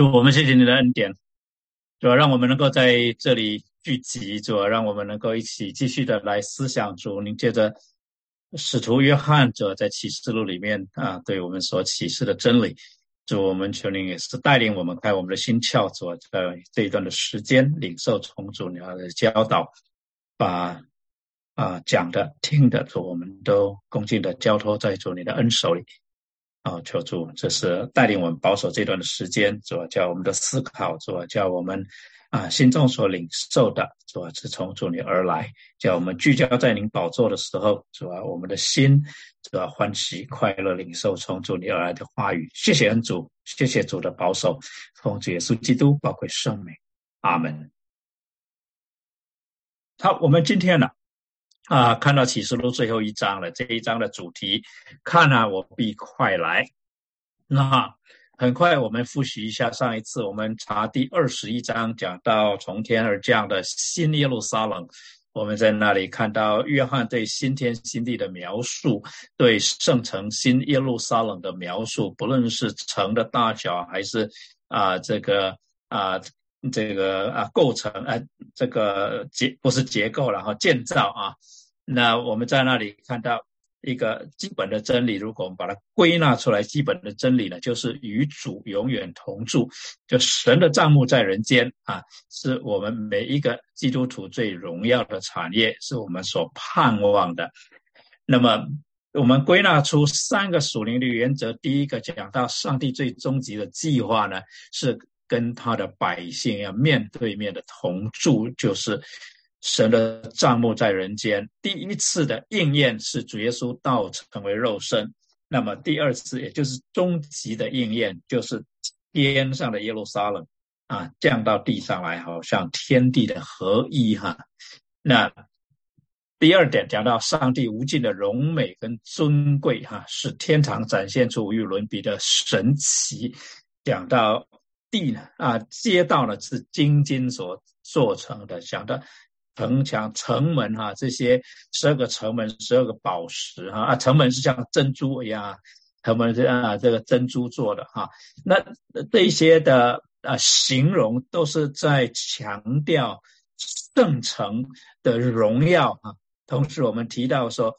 主，我们谢谢你的恩典，主要让我们能够在这里聚集，主要让我们能够一起继续的来思想主。您借着使徒约翰主在启示录里面啊，对我们所启示的真理，主我们求您也是带领我们开我们的心窍，主在这一段的时间领受从主你要的教导，把啊讲的听的主我们都恭敬的交托在主你的恩手里。啊，求主，这是带领我们保守这段的时间，主要叫我们的思考，主要叫我们啊心中所领受的，主要是从主你而来，叫我们聚焦在您宝座的时候，主要我们的心主要欢喜快乐领受从主你而来的话语。谢谢恩主，谢谢主的保守，奉主耶稣基督宝贵圣名，阿门。好，我们今天呢？啊看到启示录最后一章了。这一章的主题，看啊，我必快来。那很快，我们复习一下上一次我们查第二十一章，讲到从天而降的新耶路撒冷。我们在那里看到约翰对新天新地的描述，对圣城新耶路撒冷的描述，不论是城的大小，还是啊这个啊这个啊构成啊这个结不是结构，然后建造啊。那我们在那里看到一个基本的真理，如果我们把它归纳出来，基本的真理呢，就是与主永远同住，就神的账目在人间啊，是我们每一个基督徒最荣耀的产业，是我们所盼望的。那么我们归纳出三个属灵的原则，第一个讲到上帝最终极的计划呢，是跟他的百姓要面对面的同住，就是。神的账目在人间，第一次的应验是主耶稣道成为肉身。那么第二次，也就是终极的应验，就是天上的耶路撒冷啊降到地上来，好像天地的合一哈。那第二点讲到上帝无尽的荣美跟尊贵哈，使天堂展现出无与伦比的神奇。讲到地呢啊街道呢是金金所做成的，讲到。城墙、城门哈，这些十二个城门、十二个宝石哈啊，城门是像珍珠一样，城门是啊这个珍珠做的哈。那这些的啊形容都是在强调圣城的荣耀啊。同时，我们提到说，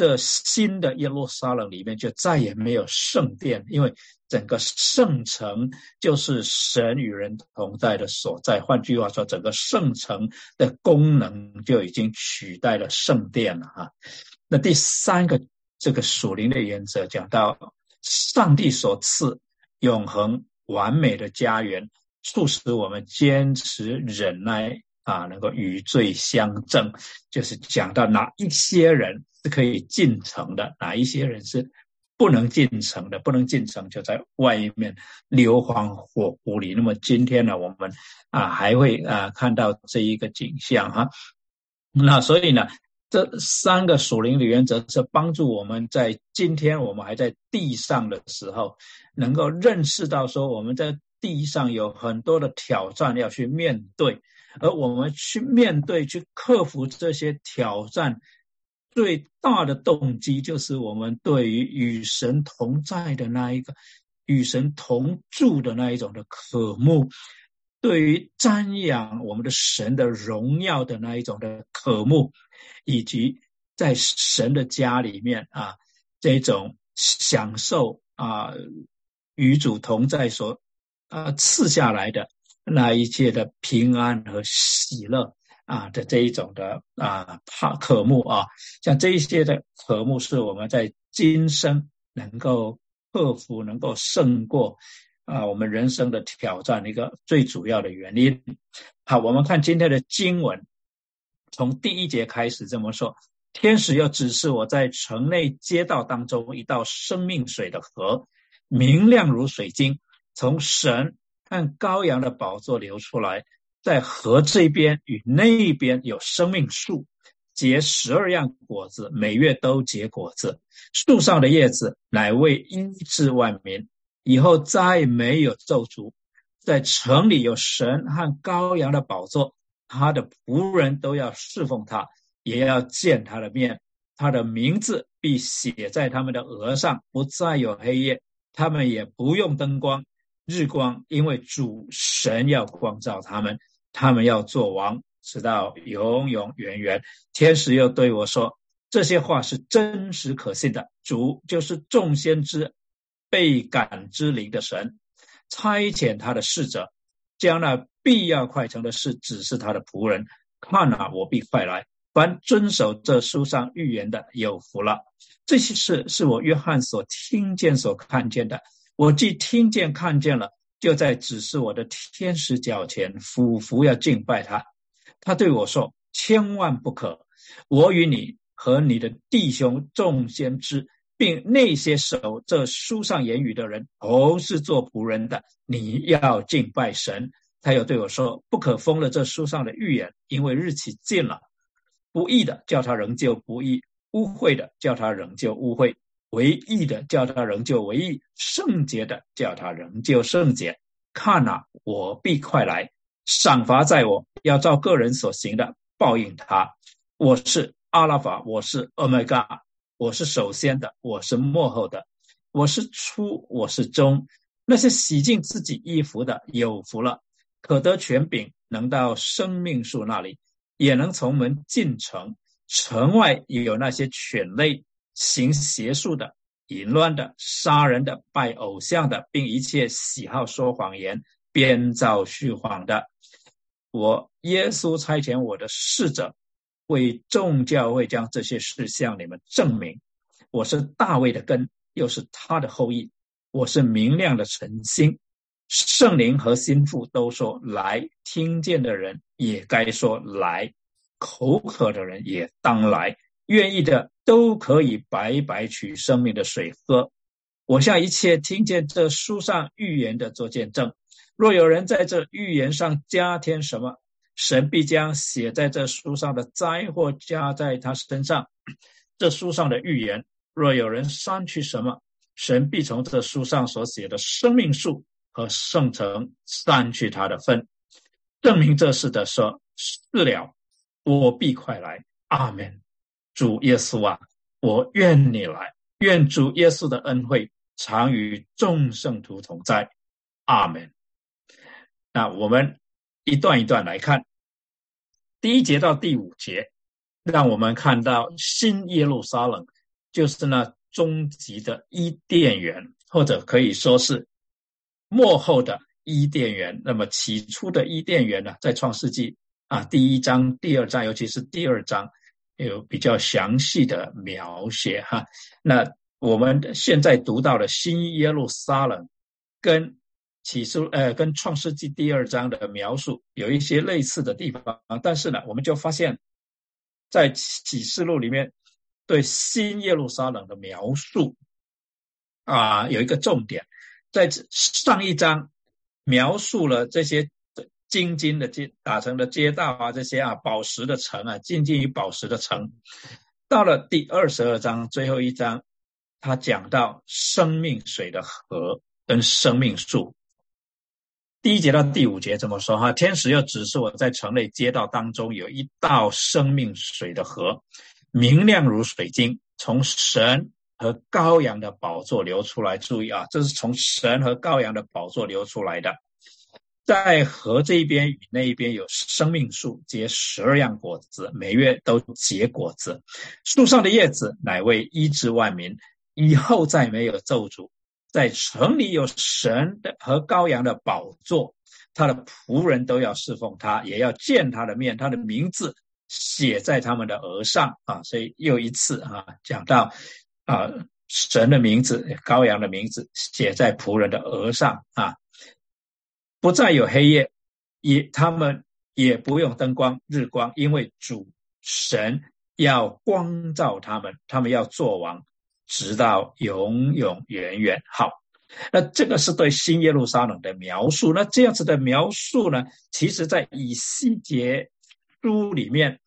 这新的耶路撒冷里面就再也没有圣殿，因为。整个圣城就是神与人同在的所在。换句话说，整个圣城的功能就已经取代了圣殿了啊。那第三个这个属灵的原则，讲到上帝所赐永恒完美的家园，促使我们坚持忍耐啊，能够与罪相争。就是讲到哪一些人是可以进城的，哪一些人是。不能进城的，不能进城，就在外面硫磺火屋里。那么今天呢，我们啊还会啊看到这一个景象哈。那所以呢，这三个属灵的原则是帮助我们在今天我们还在地上的时候，能够认识到说我们在地上有很多的挑战要去面对，而我们去面对、去克服这些挑战。最大的动机就是我们对于与神同在的那一个、与神同住的那一种的渴慕，对于瞻仰我们的神的荣耀的那一种的渴慕，以及在神的家里面啊这种享受啊与主同在所啊赐下来的那一切的平安和喜乐。啊的这一种的啊怕渴慕啊，像这一些的渴慕是我们在今生能够克服、能够胜过啊我们人生的挑战的一个最主要的原因。好，我们看今天的经文，从第一节开始这么说：天使又指示我在城内街道当中一道生命水的河，明亮如水晶，从神和羔羊的宝座流出来。在河这边与那边有生命树，结十二样果子，每月都结果子。树上的叶子乃为医治万民。以后再没有咒诅。在城里有神和羔羊的宝座，他的仆人都要侍奉他，也要见他的面。他的名字必写在他们的额上，不再有黑夜。他们也不用灯光。日光，因为主神要光照他们，他们要做王，直到永永远远。天使又对我说：“这些话是真实可信的。主就是众先知被感之灵的神，差遣他的使者，将那必要快成的事指示他的仆人。看啊，我必快来。凡遵守这书上预言的，有福了。这些事是我约翰所听见、所看见的。”我既听见看见了，就在指示我的天使脚前俯伏要敬拜他。他对我说：“千万不可！我与你和你的弟兄众先知，并那些守这书上言语的人，都是做仆人的。你要敬拜神。”他又对我说：“不可封了这书上的预言，因为日期近了。不义的叫他仍旧不义，污秽的叫他仍旧污秽。”唯义的叫他仍旧唯义，圣洁的叫他仍旧圣洁。看呐，我必快来，赏罚在我，要照个人所行的报应他。我是阿拉法，我是 Oh my God，我是首先的，我是幕后的，我是初，我是终。那些洗净自己衣服的有福了，可得权柄，能到生命树那里，也能从门进城。城外有那些犬类。行邪术的、淫乱的、杀人的、拜偶像的，并一切喜好说谎言、编造虚谎的，我耶稣差遣我的使者，为众教会将这些事向你们证明。我是大卫的根，又是他的后裔。我是明亮的晨星，圣灵和心腹都说来，听见的人也该说来，口渴的人也当来。愿意的都可以白白取生命的水喝。我向一切听见这书上预言的做见证。若有人在这预言上加添什么，神必将写在这书上的灾祸加在他身上。这书上的预言，若有人删去什么，神必从这书上所写的生命树和圣城删去他的分。证明这事的说是了，我必快来。阿门。主耶稣啊，我愿你来，愿主耶稣的恩惠常与众圣徒同在，阿门。那我们一段一段来看，第一节到第五节，让我们看到新耶路撒冷，就是那终极的伊甸园，或者可以说是幕后的伊甸园。那么起初的伊甸园呢，在创世纪啊第一章、第二章，尤其是第二章。有比较详细的描写哈，那我们现在读到的新耶路撒冷，跟启示呃跟创世纪第二章的描述有一些类似的地方，但是呢，我们就发现，在启示录里面对新耶路撒冷的描述啊，有一个重点，在上一章描述了这些。金金的街打成的街道啊，这些啊宝石的城啊，静静于宝石的城。到了第二十二章最后一章，他讲到生命水的河跟生命树。第一节到第五节怎么说哈？天使又指示我在城内街道当中有一道生命水的河，明亮如水晶，从神和羔羊的宝座流出来。注意啊，这是从神和羔羊的宝座流出来的。在河这一边与那一边有生命树，结十二样果子，每月都结果子。树上的叶子乃为医治万民，以后再没有咒诅。在城里有神的和羔羊的宝座，他的仆人都要侍奉他，也要见他的面，他的名字写在他们的额上啊。所以又一次啊，讲到啊，神的名字、羔羊的名字写在仆人的额上啊。不再有黑夜，也他们也不用灯光、日光，因为主神要光照他们，他们要做王，直到永永远远。好，那这个是对新耶路撒冷的描述。那这样子的描述呢，其实在以西结书里面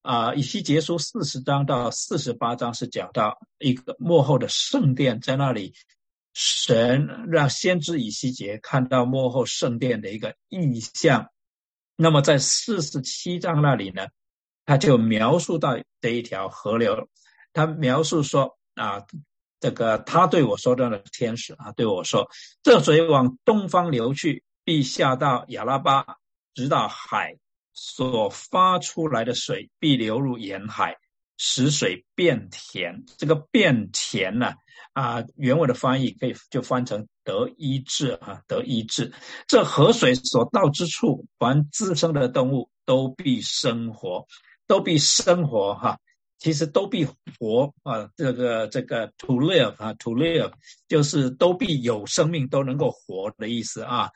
啊，以西结书四十章到四十八章是讲到一个幕后的圣殿在那里。神让先知以西结看到幕后圣殿的一个意象，那么在四十七章那里呢，他就描述到这一条河流，他描述说啊，这个他对我说的天使啊，对我说：“这水往东方流去，必下到亚拉巴，直到海所发出来的水必流入沿海，使水变甜。这个变甜呢，啊，原文的翻译可以就翻成得医治啊，得医治。这河水所到之处，凡滋生的动物都必生活，都必生活哈。”其实都必活啊，这个这个 to live 啊，to live 就是都必有生命，都能够活的意思啊，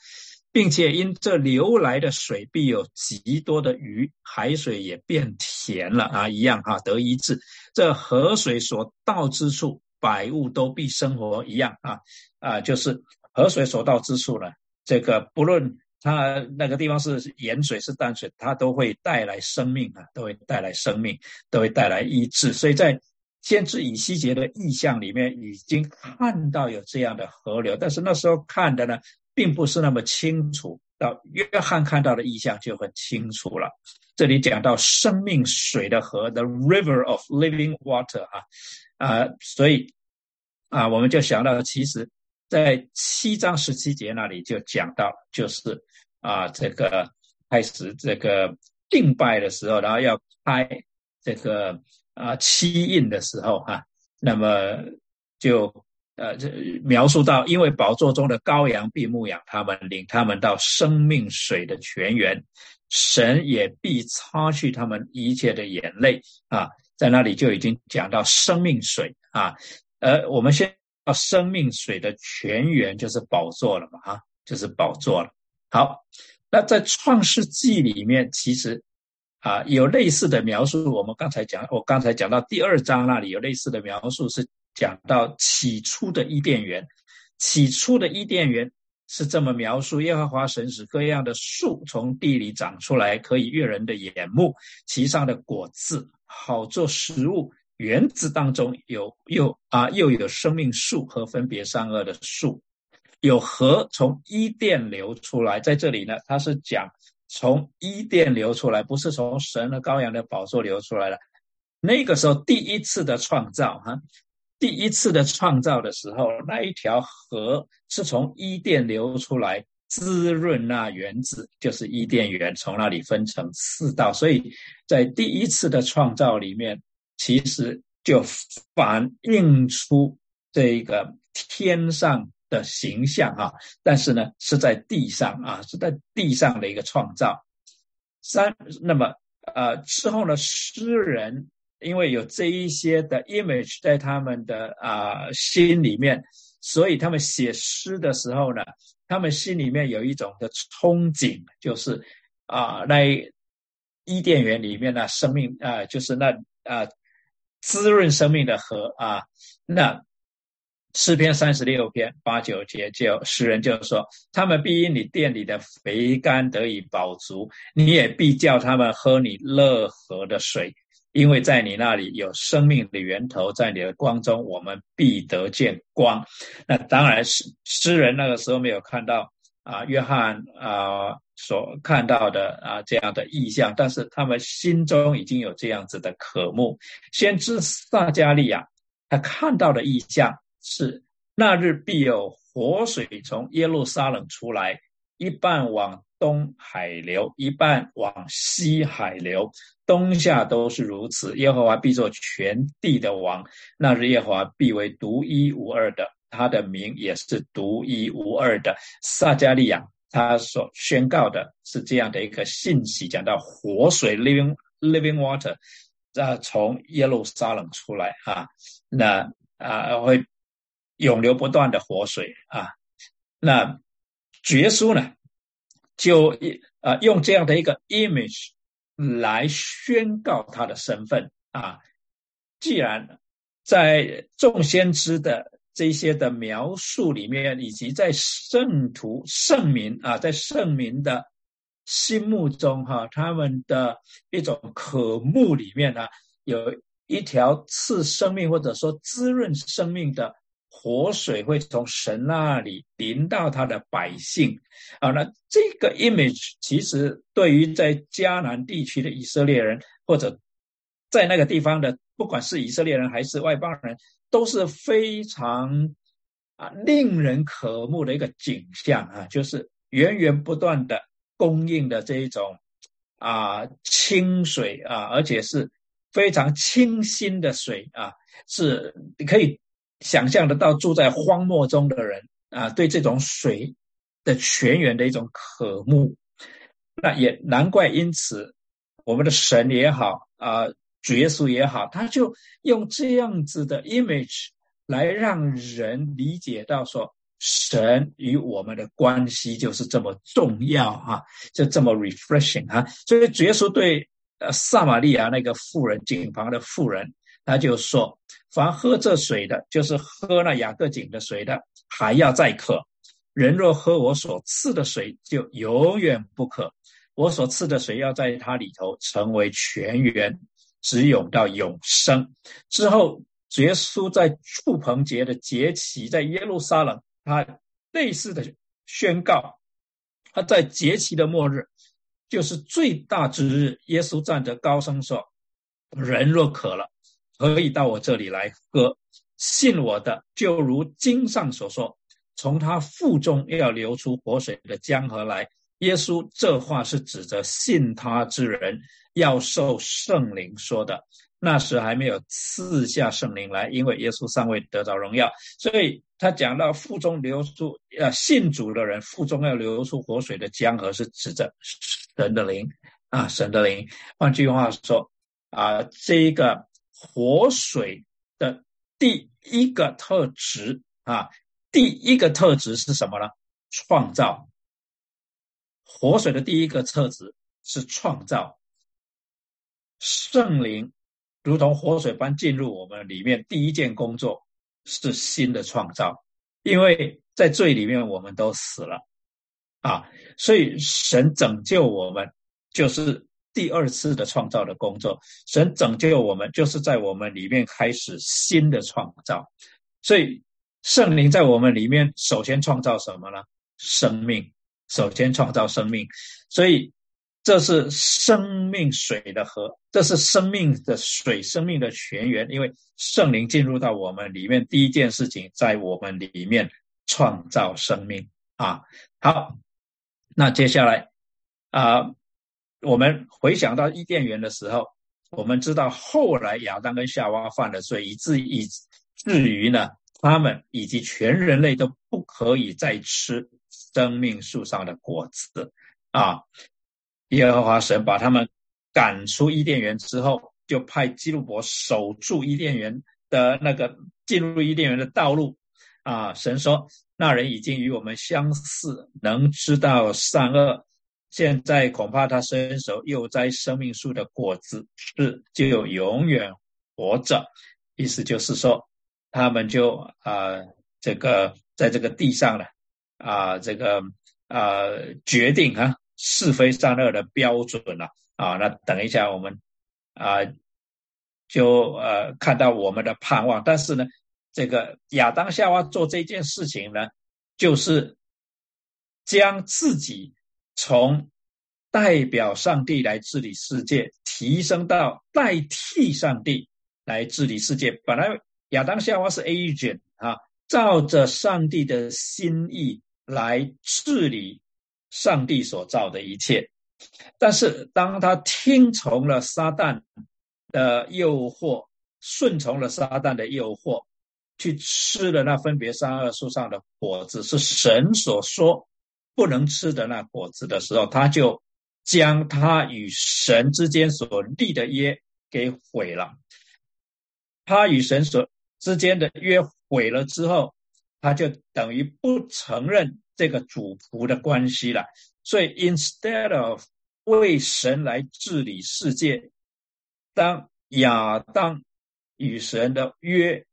并且因这流来的水必有极多的鱼，海水也变甜了啊，一样哈，得医治。这河水所到之处，百物都必生活一样啊啊，就是河水所到之处呢，这个不论。它那个地方是盐水是淡水，它都会带来生命啊，都会带来生命，都会带来医治。所以在先知以西结的意象里面，已经看到有这样的河流，但是那时候看的呢，并不是那么清楚。到约翰看到的意象就很清楚了。这里讲到生命水的河，the river of living water 啊啊，所以啊，我们就想到，其实在七章十七节那里就讲到，就是。啊，这个开始这个敬拜的时候，然后要开这个啊七印的时候哈，那么就呃这描述到，因为宝座中的羔羊必牧养他们，领他们到生命水的泉源，神也必擦去他们一切的眼泪啊，在那里就已经讲到生命水啊，呃，我们先到生命水的泉源就是宝座了嘛，哈，就是宝座了。好，那在创世纪里面，其实啊有类似的描述。我们刚才讲，我刚才讲到第二章那里有类似的描述，是讲到起初的伊甸园。起初的伊甸园是这么描述：耶和华神使各样的树从地里长出来，可以悦人的眼目，其上的果子好做食物。园子当中有又啊又有生命树和分别善恶的树。有河从伊甸流出来，在这里呢，他是讲从伊甸流出来，不是从神和羔羊的宝座流出来了。那个时候第一次的创造，哈，第一次的创造的时候，那一条河是从伊甸流出来，滋润那园子，就是伊甸园，从那里分成四道。所以在第一次的创造里面，其实就反映出这个天上。的形象啊，但是呢，是在地上啊，是在地上的一个创造。三，那么呃之后呢，诗人因为有这一些的 image 在他们的啊心里面，所以他们写诗的时候呢，他们心里面有一种的憧憬，就是啊，那伊甸园里面呢，生命啊，就是那啊滋润生命的河啊，那。诗篇三十六篇八九节，就诗人就说：“他们必因你店里的肥甘得以饱足，你也必叫他们喝你乐河的水，因为在你那里有生命的源头，在你的光中，我们必得见光。”那当然是诗人那个时候没有看到啊，约翰啊所看到的啊这样的意象，但是他们心中已经有这样子的渴慕。先知撒加利亚他看到的意象。是那日必有活水从耶路撒冷出来，一半往东海流，一半往西海流，冬夏都是如此。耶和华必做全地的王，那日耶和华必为独一无二的，他的名也是独一无二的。撒加利亚他所宣告的是这样的一个信息，讲到活水 （living living water） 啊，从耶路撒冷出来啊，那啊会。永流不断的活水啊，那主耶稣呢，就一啊用这样的一个 image 来宣告他的身份啊。既然在众先知的这些的描述里面，以及在圣徒圣民啊，在圣民的心目中哈，他们的一种渴慕里面呢，有一条赐生命或者说滋润生命的。活水会从神那里淋到他的百姓。啊，那这个 image 其实对于在迦南地区的以色列人，或者在那个地方的，不管是以色列人还是外邦人，都是非常啊令人渴慕的一个景象啊，就是源源不断的供应的这一种啊清水啊，而且是非常清新的水啊，是可以想象得到住在荒漠中的人啊，对这种水的泉源的一种渴慕。那也难怪，因此我们的神也好啊，主耶稣也好，他就用这样子的 image 来让人理解到说，神与我们的关系就是这么重要啊，就这么 refreshing 啊。所以主耶稣对呃撒玛利亚那个妇人井旁的妇人，他就说：凡喝这水的，就是喝那雅各井的水的，还要再渴；人若喝我所赐的水，就永远不渴。我所赐的水要在它里头成为泉源，直涌到永生。之后，耶稣在触棚节的节期，在耶路撒冷，他类似的宣告：他在节期的末日，就是最大之日，耶稣站着高声说：“人若渴了，可以到我这里来喝。信我的，就如经上所说，从他腹中要流出活水的江河来。”耶稣这话是指着信他之人要受圣灵说的。那时还没有赐下圣灵来，因为耶稣尚未得着荣耀，所以他讲到腹中流出，呃，信主的人腹中要流出活水的江河，是指着神的灵啊，神的灵。换句话说，啊，这一个活水的第一个特质啊，第一个特质是什么呢？创造。活水的第一个特质是创造，圣灵如同活水般进入我们里面，第一件工作是新的创造，因为在罪里面我们都死了啊，所以神拯救我们就是第二次的创造的工作，神拯救我们就是在我们里面开始新的创造，所以圣灵在我们里面首先创造什么呢？生命。首先创造生命，所以这是生命水的河，这是生命的水，生命的泉源。因为圣灵进入到我们里面，第一件事情在我们里面创造生命啊。好，那接下来啊，我们回想到伊甸园的时候，我们知道后来亚当跟夏娃犯了罪，以至以至于呢，他们以及全人类都不可以再吃。生命树上的果子啊！耶和华神把他们赶出伊甸园之后，就派基路伯守住伊甸园的那个进入伊甸园的道路啊！神说：“那人已经与我们相似，能知道善恶。现在恐怕他伸手又摘生命树的果子，是就永远活着。”意思就是说，他们就啊，这个在这个地上了。啊，这个啊，决定啊是非善恶的标准了啊。那等一下我们啊，就呃看到我们的盼望。但是呢，这个亚当夏娃做这件事情呢，就是将自己从代表上帝来治理世界，提升到代替上帝来治理世界。本来亚当夏娃是 agent 啊，照着上帝的心意。来治理上帝所造的一切，但是当他听从了撒旦的诱惑，顺从了撒旦的诱惑，去吃了那分别三恶树上的果子，是神所说不能吃的那果子的时候，他就将他与神之间所立的约给毁了。他与神所之间的约毁了之后。他就等于不承认这个主仆的关系了，所以 instead of 为神来治理世界，当亚当与神的约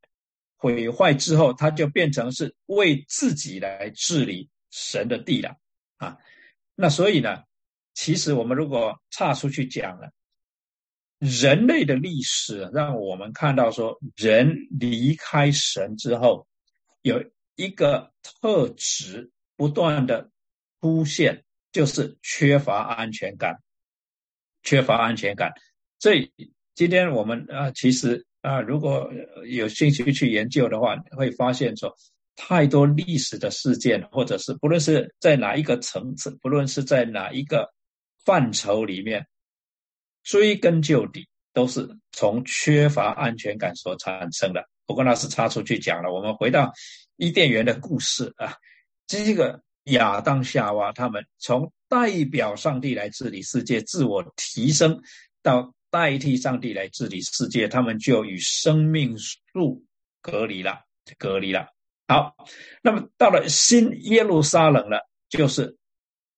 毁坏之后，他就变成是为自己来治理神的地了啊。那所以呢，其实我们如果岔出去讲了，人类的历史让我们看到说，人离开神之后有。一个特质不断的出现，就是缺乏安全感，缺乏安全感。所以今天我们啊，其实啊，如果有兴趣去研究的话，会发现说太多历史的事件，或者是不论是在哪一个层次，不论是在哪一个范畴里面，追根究底都是从缺乏安全感所产生的。不过那是插出去讲了。我们回到伊甸园的故事啊，这个亚当夏娃他们从代表上帝来治理世界，自我提升到。代替上帝来治理世界，他们就与生命树隔离了，隔离了。好，那么到了新耶路撒冷了，就是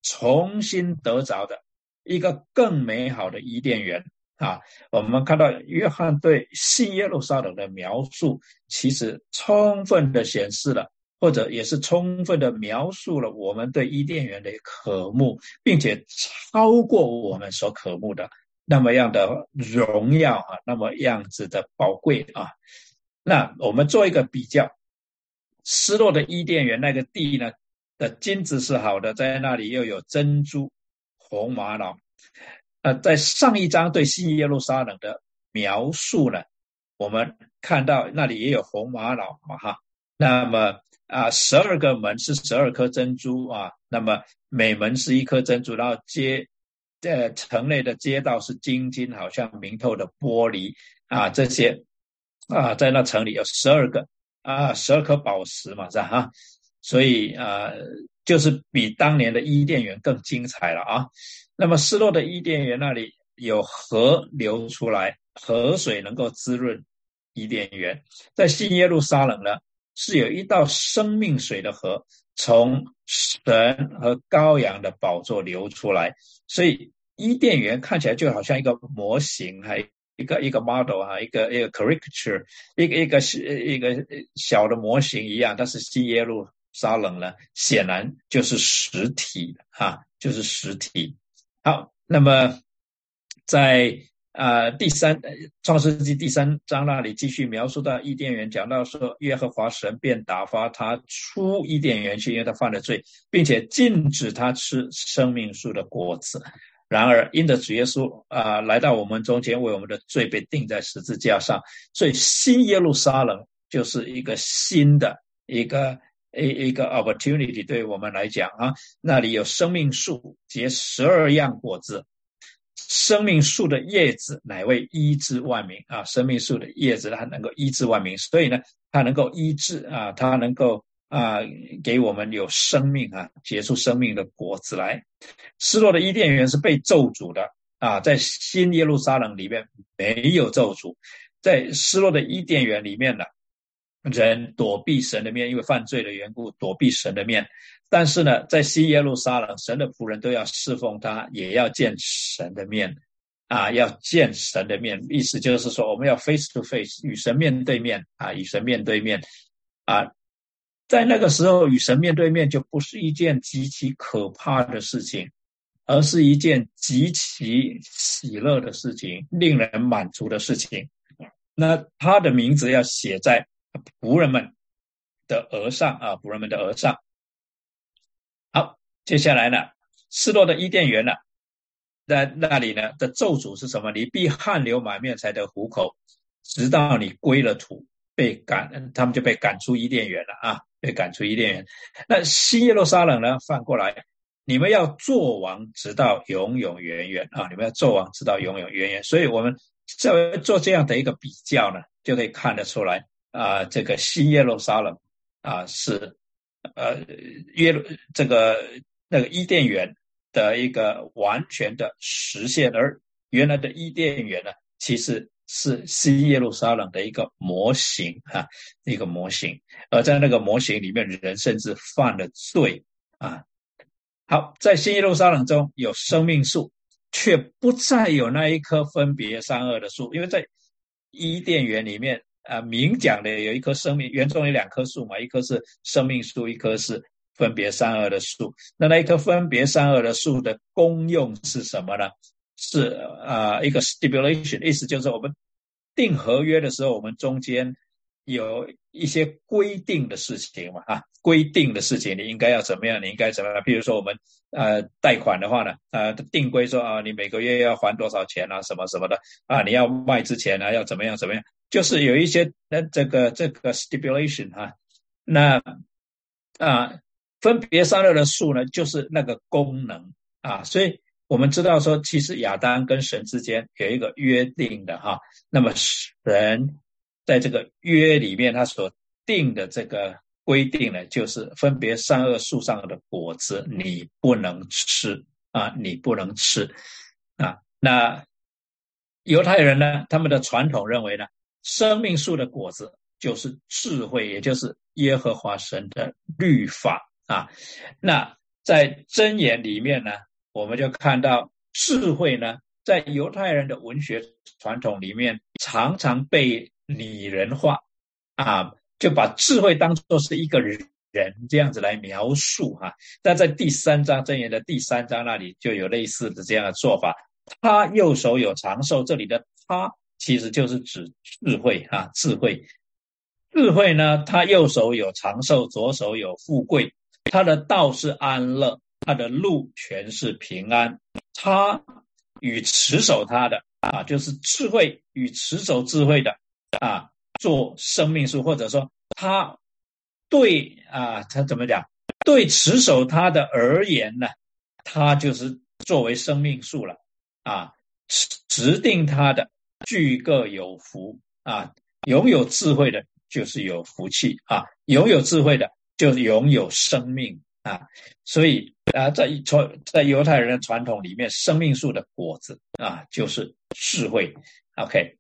重新得着的一个更美好的伊甸园啊。我们看到约翰对新耶路撒冷的描述，其实充分的显示了，或者也是充分的描述了我们对伊甸园的渴慕，并且超过我们所渴慕的。那么样的荣耀啊，那么样子的宝贵啊，那我们做一个比较，失落的伊甸园那个地呢的金子是好的，在那里又有珍珠、红玛瑙。呃，在上一章对新耶路撒冷的描述呢，我们看到那里也有红玛瑙嘛哈。那么啊，十二个门是十二颗珍珠啊，那么每门是一颗珍珠，然后接。在城内的街道是晶晶，好像明透的玻璃啊，这些啊，在那城里有十二个啊，十二颗宝石嘛，是吧？哈，所以啊，就是比当年的伊甸园更精彩了啊。那么失落的伊甸园那里有河流出来，河水能够滋润伊甸园。在新耶路撒冷呢，是有一道生命水的河。从神和羔羊的宝座流出来，所以伊甸园看起来就好像一个模型，还一个一个 model 啊，一个一个 caricature，一个一个一个小的模型一样。但是西耶路撒冷呢，显然就是实体的哈，就是实体。好，那么在。啊，第三创世纪第三章那里继续描述到伊甸园，讲到说耶和华神便打发他出伊甸园去，因为他犯了罪，并且禁止他吃生命树的果子。然而因着主耶稣啊来到我们中间，为我们的罪被钉在十字架上，所以新耶路撒冷就是一个新的一个一一个 opportunity，对我们来讲啊，那里有生命树结十二样果子。生命树的叶子乃为医治万民啊！生命树的叶子它能够医治万民，所以呢，它能够医治啊，它能够啊，给我们有生命啊，结出生命的果子来。失落的伊甸园是被咒诅的啊，在新耶路撒冷里面没有咒诅，在失落的伊甸园里面呢，人躲避神的面，因为犯罪的缘故躲避神的面。但是呢，在新耶路撒冷，神的仆人都要侍奉他，也要见神的面，啊，要见神的面，意思就是说，我们要 face to face 与神面对面，啊，与神面对面，啊，在那个时候与神面对面就不是一件极其可怕的事情，而是一件极其喜乐的事情，令人满足的事情。那他的名字要写在仆人们的额上，啊，仆人们的额上。好接下来呢，失落的伊甸园呢，在那里呢的咒诅是什么？你必汗流满面才得糊口，直到你归了土，被赶，他们就被赶出伊甸园了啊！被赶出伊甸园。那新耶路撒冷呢？反过来，你们要做王，直到永永远远啊！你们要做王，直到永永远远。所以我们在做这样的一个比较呢，就可以看得出来啊，这个新耶路撒冷啊是呃耶路这个。那个伊甸园的一个完全的实现，而原来的伊甸园呢，其实是新耶路撒冷的一个模型啊，一个模型。而在那个模型里面，人甚至犯了罪啊。好，在新耶路撒冷中有生命树，却不再有那一棵分别善恶的树，因为在伊甸园里面啊，明讲的有一棵生命园中有两棵树嘛，一棵是生命树，一棵是。分别善恶的树，那那一棵分别善恶的树的功用是什么呢？是啊，一个 stipulation，意思就是我们订合约的时候，我们中间有一些规定的事情嘛，啊，规定的事情你应该要怎么样？你应该怎么样？比如说我们呃贷款的话呢，呃定规说啊，你每个月要还多少钱啊，什么什么的啊，你要卖之前呢要怎么样怎么样？就是有一些那这个这个 stipulation 哈，那啊分别三六的数呢，就是那个功能啊，所以我们知道说，其实亚当跟神之间有一个约定的哈，那么神在这个约里面他所定的这个规定呢，就是分别善恶树上的果子你不能吃啊，你不能吃啊，那犹太人呢，他们的传统认为呢。生命树的果子就是智慧，也就是耶和华神的律法啊。那在箴言里面呢，我们就看到智慧呢，在犹太人的文学传统里面，常常被拟人化啊，就把智慧当作是一个人这样子来描述哈。但在第三章箴言的第三章那里，就有类似的这样的做法。他右手有长寿，这里的他。其实就是指智慧啊，智慧，智慧呢，他右手有长寿，左手有富贵，他的道是安乐，他的路全是平安。他与持守他的啊，就是智慧与持守智慧的啊，做生命树，或者说他对啊，他怎么讲？对持守他的而言呢，他就是作为生命树了啊，指定他的。具各有福啊！拥有智慧的，就是有福气啊！拥有智慧的，就拥有生命啊！所以啊，在传在犹太人的传统里面，生命树的果子啊，就是智慧。OK，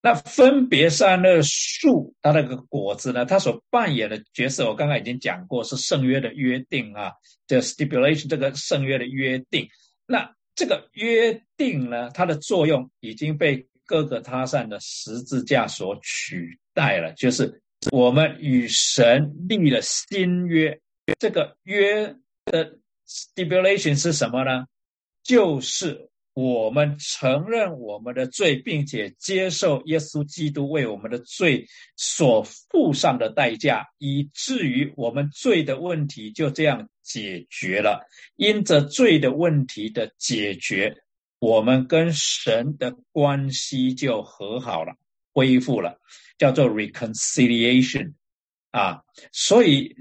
那分别善恶树它那个果子呢？它所扮演的角色，我刚刚已经讲过，是圣约的约定啊，这 stipulation 这个圣约的约定。那这个约定呢，它的作用已经被各个他善的十字架所取代了。就是我们与神立了新约，这个约的 stipulation 是什么呢？就是。我们承认我们的罪，并且接受耶稣基督为我们的罪所付上的代价，以至于我们罪的问题就这样解决了。因着罪的问题的解决，我们跟神的关系就和好了，恢复了，叫做 reconciliation 啊。所以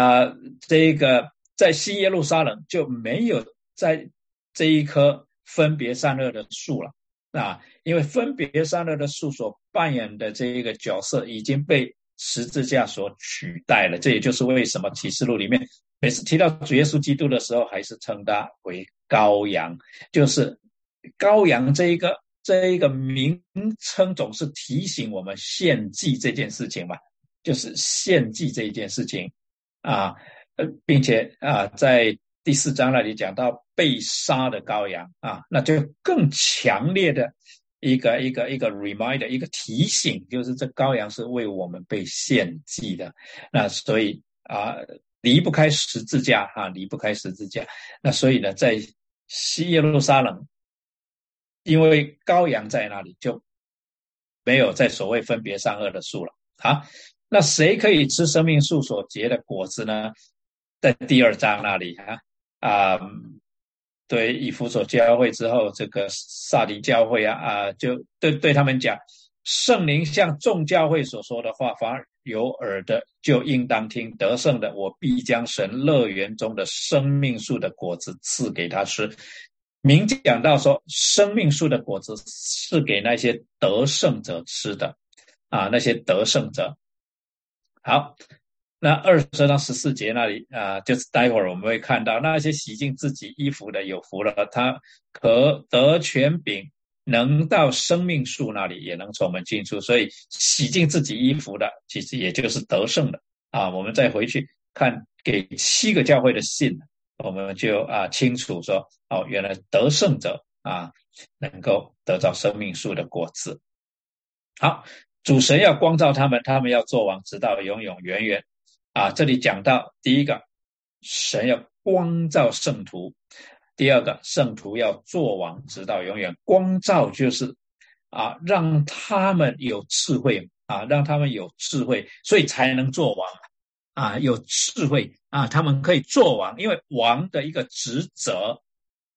啊，这个在西耶路撒冷就没有在这一棵。分别善恶的树了啊，因为分别善恶的树所扮演的这一个角色已经被十字架所取代了。这也就是为什么启示录里面每次提到主耶稣基督的时候，还是称他为羔羊，就是羔羊这一个这一个名称总是提醒我们献祭这件事情嘛，就是献祭这一件事情啊，呃，并且啊，在第四章那里讲到。被杀的羔羊啊，那就更强烈的一个一个一个 reminder，一个提醒，就是这羔羊是为我们被献祭的。那所以啊，离不开十字架啊，离不开十字架。那所以呢，在西耶路撒冷，因为羔羊在那里，就没有在所谓分别善恶的树了啊。那谁可以吃生命树所结的果子呢？在第二章那里啊啊。对以弗所教会之后，这个萨迪教会啊啊，就对对他们讲，圣灵像众教会所说的话，凡有耳的就应当听。得胜的，我必将神乐园中的生命树的果子赐给他吃。明讲到说，生命树的果子是给那些得胜者吃的啊，那些得胜者。好。那二十章十四节那里啊，就是待会儿我们会看到那些洗净自己衣服的有福了，他可得权柄，能到生命树那里，也能从门进出。所以洗净自己衣服的，其实也就是得胜的啊。我们再回去看给七个教会的信，我们就啊清楚说，哦，原来得胜者啊，能够得到生命树的果子。好，主神要光照他们，他们要做王，直到永永远远。啊，这里讲到第一个，神要光照圣徒；第二个，圣徒要做王，直到永远。光照就是啊，让他们有智慧啊，让他们有智慧，所以才能做王啊。有智慧啊，他们可以做王，因为王的一个职责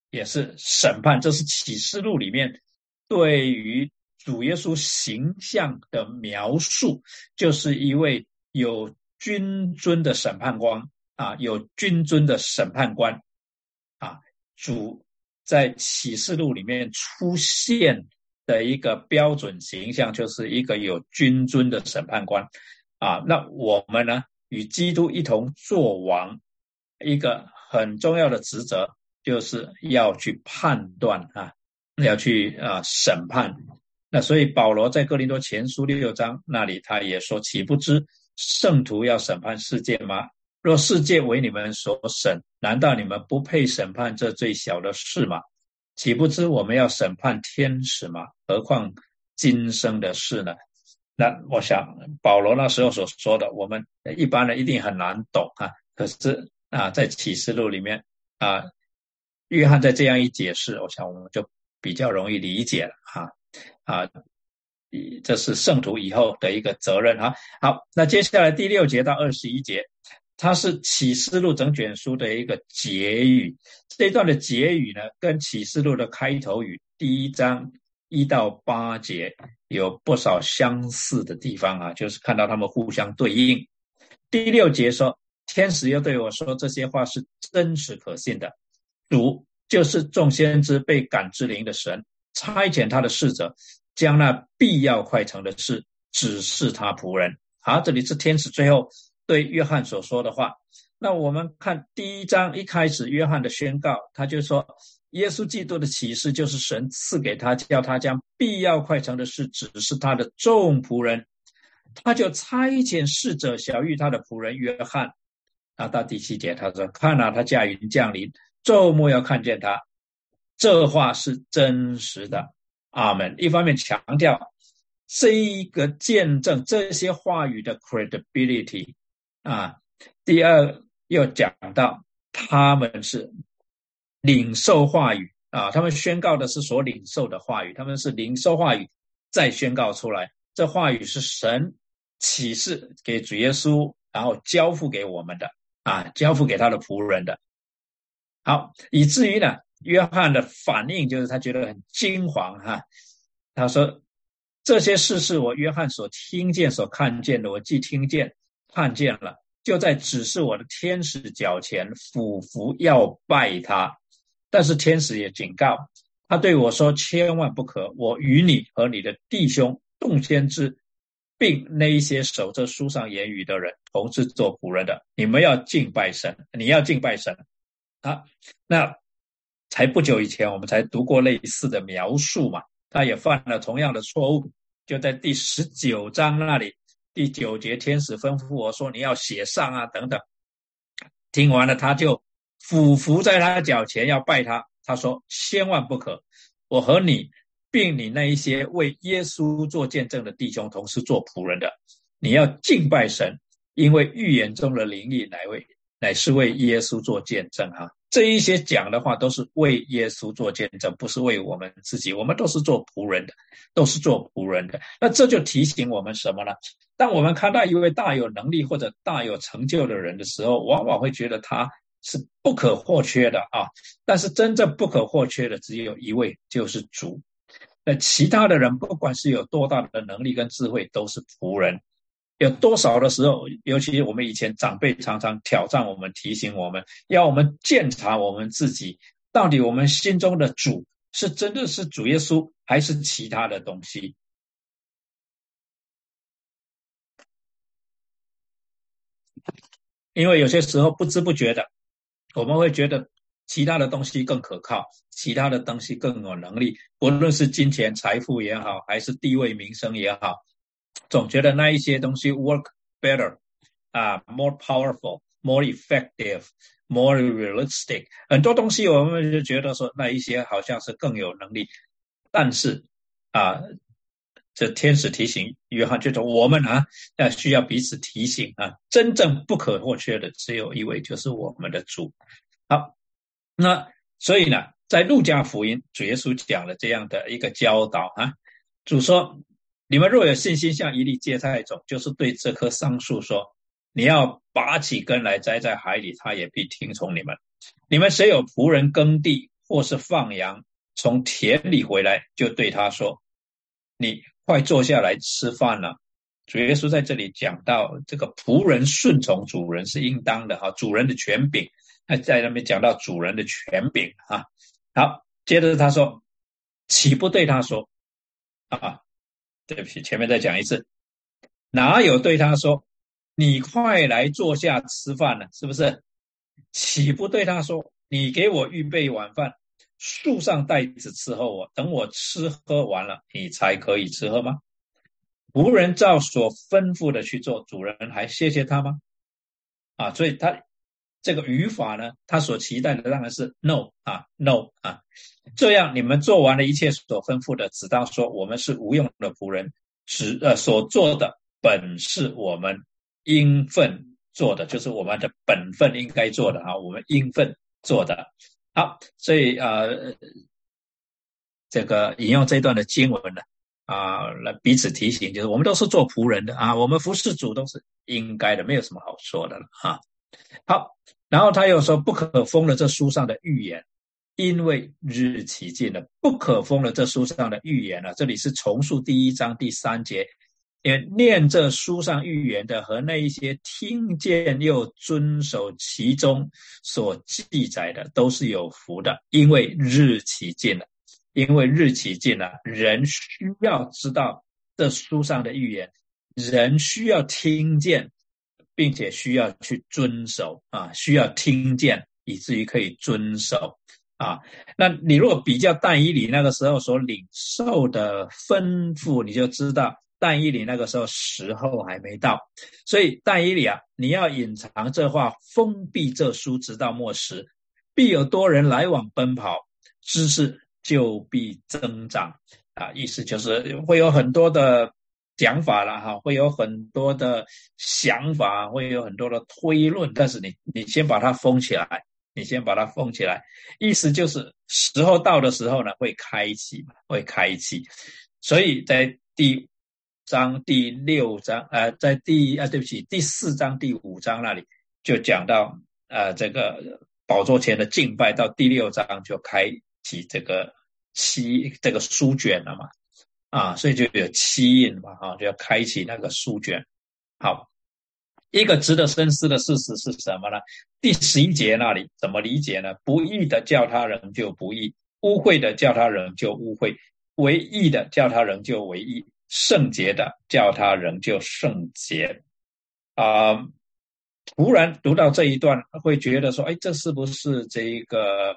也是审判。这是启示录里面对于主耶稣形象的描述，就是一位有君尊的审判官啊，有君尊的审判官啊。主在启示录里面出现的一个标准形象，就是一个有君尊的审判官啊。那我们呢，与基督一同做王，一个很重要的职责，就是要去判断啊，要去啊审判。那所以保罗在哥林多前书六章那里，他也说：“岂不知圣徒要审判世界吗？若世界为你们所审，难道你们不配审判这最小的事吗？岂不知我们要审判天使吗？何况今生的事呢？”那我想保罗那时候所说的，我们一般人一定很难懂啊。可是啊，在启示录里面啊，约翰在这样一解释，我想我们就比较容易理解了哈。啊，啊这是圣徒以后的一个责任哈。好，那接下来第六节到二十一节，它是启示录整卷书的一个结语。这段的结语呢，跟启示录的开头语第一章一到八节有不少相似的地方啊，就是看到他们互相对应。第六节说，天使又对我说，这些话是真实可信的。主就是众先知被感之灵的神。差遣他的使者，将那必要快成的事指示他仆人。好，这里是天使最后对约翰所说的话。那我们看第一章一开始，约翰的宣告，他就说，耶稣基督的启示就是神赐给他，叫他将必要快成的事指示他的众仆人。他就差遣侍者小玉他的仆人约翰。啊，到第七节，他说：“看啊，他驾云降临，昼末要看见他。”这话是真实的，阿门。一方面强调这一个见证这些话语的 credibility 啊，第二又讲到他们是领受话语啊，他们宣告的是所领受的话语，他们是领受话语再宣告出来，这话语是神启示给主耶稣，然后交付给我们的啊，交付给他的仆人的。好，以至于呢。约翰的反应就是他觉得很惊惶哈，他说：“这些事是我约翰所听见、所看见的。我既听见、看见了，就在指示我的天使脚前俯伏要拜他。但是天使也警告他对我说：千万不可！我与你和你的弟兄众先知，并那一些守着书上言语的人，同是做仆人的，你们要敬拜神。你要敬拜神啊！那。”才不久以前，我们才读过类似的描述嘛。他也犯了同样的错误，就在第十九章那里，第九节，天使吩咐我说：“你要写上啊，等等。”听完了，他就俯伏在他脚前要拜他。他说：“千万不可！我和你，并你那一些为耶稣做见证的弟兄，同是做仆人的，你要敬拜神，因为预言中的灵力乃为乃是为耶稣做见证。”哈。这一些讲的话都是为耶稣做见证，不是为我们自己。我们都是做仆人的，都是做仆人的。那这就提醒我们什么呢？当我们看到一位大有能力或者大有成就的人的时候，往往会觉得他是不可或缺的啊。但是真正不可或缺的只有一位，就是主。那其他的人，不管是有多大的能力跟智慧，都是仆人。有多少的时候，尤其我们以前长辈常常挑战我们，提醒我们要我们检查我们自己，到底我们心中的主是真的是主耶稣，还是其他的东西？因为有些时候不知不觉的，我们会觉得其他的东西更可靠，其他的东西更有能力，无论是金钱、财富也好，还是地位、名声也好。总觉得那一些东西 work better，啊，more powerful，more effective，more realistic，很多东西我们就觉得说那一些好像是更有能力，但是啊，这天使提醒约翰，就说我们啊，要需要彼此提醒啊，真正不可或缺的只有一位，就是我们的主。好，那所以呢，在路加福音，主耶稣讲了这样的一个教导啊，主说。你们若有信心，像一粒芥菜种，就是对这棵桑树说：“你要拔起根来栽在海里，它也必听从你们。”你们谁有仆人耕地，或是放羊从田里回来，就对他说：“你快坐下来吃饭了。主耶稣在这里讲到这个仆人顺从主人是应当的哈，主人的权柄，他在那边讲到主人的权柄啊。好，接着他说，岂不对他说啊？对不起，前面再讲一次，哪有对他说，你快来坐下吃饭呢，是不是？岂不对他说，你给我预备晚饭，树上带子伺候我，等我吃喝完了，你才可以吃喝吗？仆人照所吩咐的去做，主人还谢谢他吗？啊，所以他这个语法呢，他所期待的当然是 no 啊，no 啊，这样你们做完了一切所吩咐的，只当说我们是无用的仆人，只呃所做的本是我们应份做的，就是我们的本分应该做的啊，我们应份做的。好，所以呃，这个引用这段的经文呢。啊，来彼此提醒，就是我们都是做仆人的啊，我们服侍主都是应该的，没有什么好说的了啊。好，然后他又说不可封了这书上的预言，因为日期近了，不可封了这书上的预言了。这里是重述第一章第三节，因为念这书上预言的和那一些听见又遵守其中所记载的，都是有福的，因为日期近了。因为日期近了，人需要知道这书上的预言，人需要听见，并且需要去遵守啊，需要听见，以至于可以遵守啊。那你如果比较但以理那个时候所领受的吩咐，你就知道但以理那个时候时候还没到。所以但以理啊，你要隐藏这话，封闭这书，直到末时，必有多人来往奔跑，知识。就必增长啊！意思就是会有很多的讲法了哈，会有很多的想法，会有很多的推论。但是你你先把它封起来，你先把它封起来。意思就是时候到的时候呢，会开启嘛，会开启。所以在第章第六章呃，在第啊对不起第四章第五章那里就讲到呃这个宝座前的敬拜，到第六章就开。启这个七这个书卷了嘛，啊，所以就有七印嘛，啊，就要开启那个书卷。好，一个值得深思的事实是什么呢？第十一节那里怎么理解呢？不义的叫他人就不义，污秽的叫他人就污秽，唯义的叫他人就唯义，圣洁的叫他人就圣洁。啊，突然读到这一段，会觉得说，哎，这是不是这一个？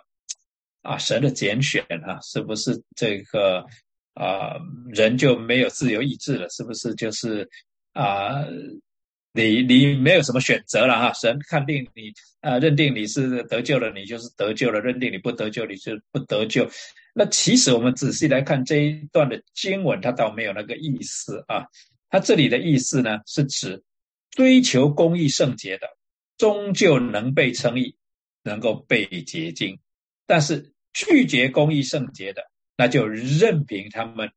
啊，神的拣选啊，是不是这个啊人就没有自由意志了？是不是就是啊你你没有什么选择了哈？神看定你啊，认定你是得救了，你就是得救了；认定你不得救，你就不得救。那其实我们仔细来看这一段的经文，它倒没有那个意思啊。它这里的意思呢，是指追求公义圣洁的，终究能被称义，能够被洁净，但是。拒绝公义圣洁的，那就任凭他们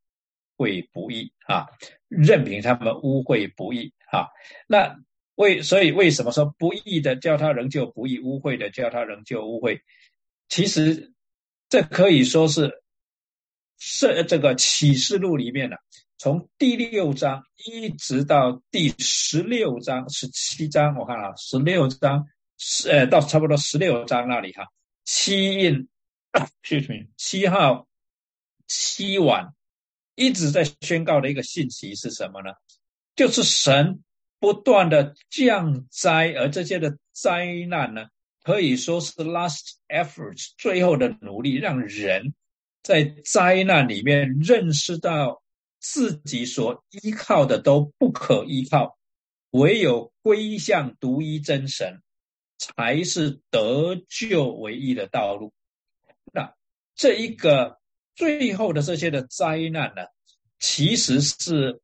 会不义啊，任凭他们污秽不义啊。那为所以为什么说不义的叫他仍旧不义，污秽的叫他仍旧污秽？其实这可以说是是这个启示录里面的，从第六章一直到第十六章、十七章，我看啊，十六章是呃到差不多十六章那里哈，七印。七号七晚一直在宣告的一个信息是什么呢？就是神不断的降灾，而这些的灾难呢，可以说是 last efforts 最后的努力，让人在灾难里面认识到自己所依靠的都不可依靠，唯有归向独一真神，才是得救唯一的道路。那这一个最后的这些的灾难呢，其实是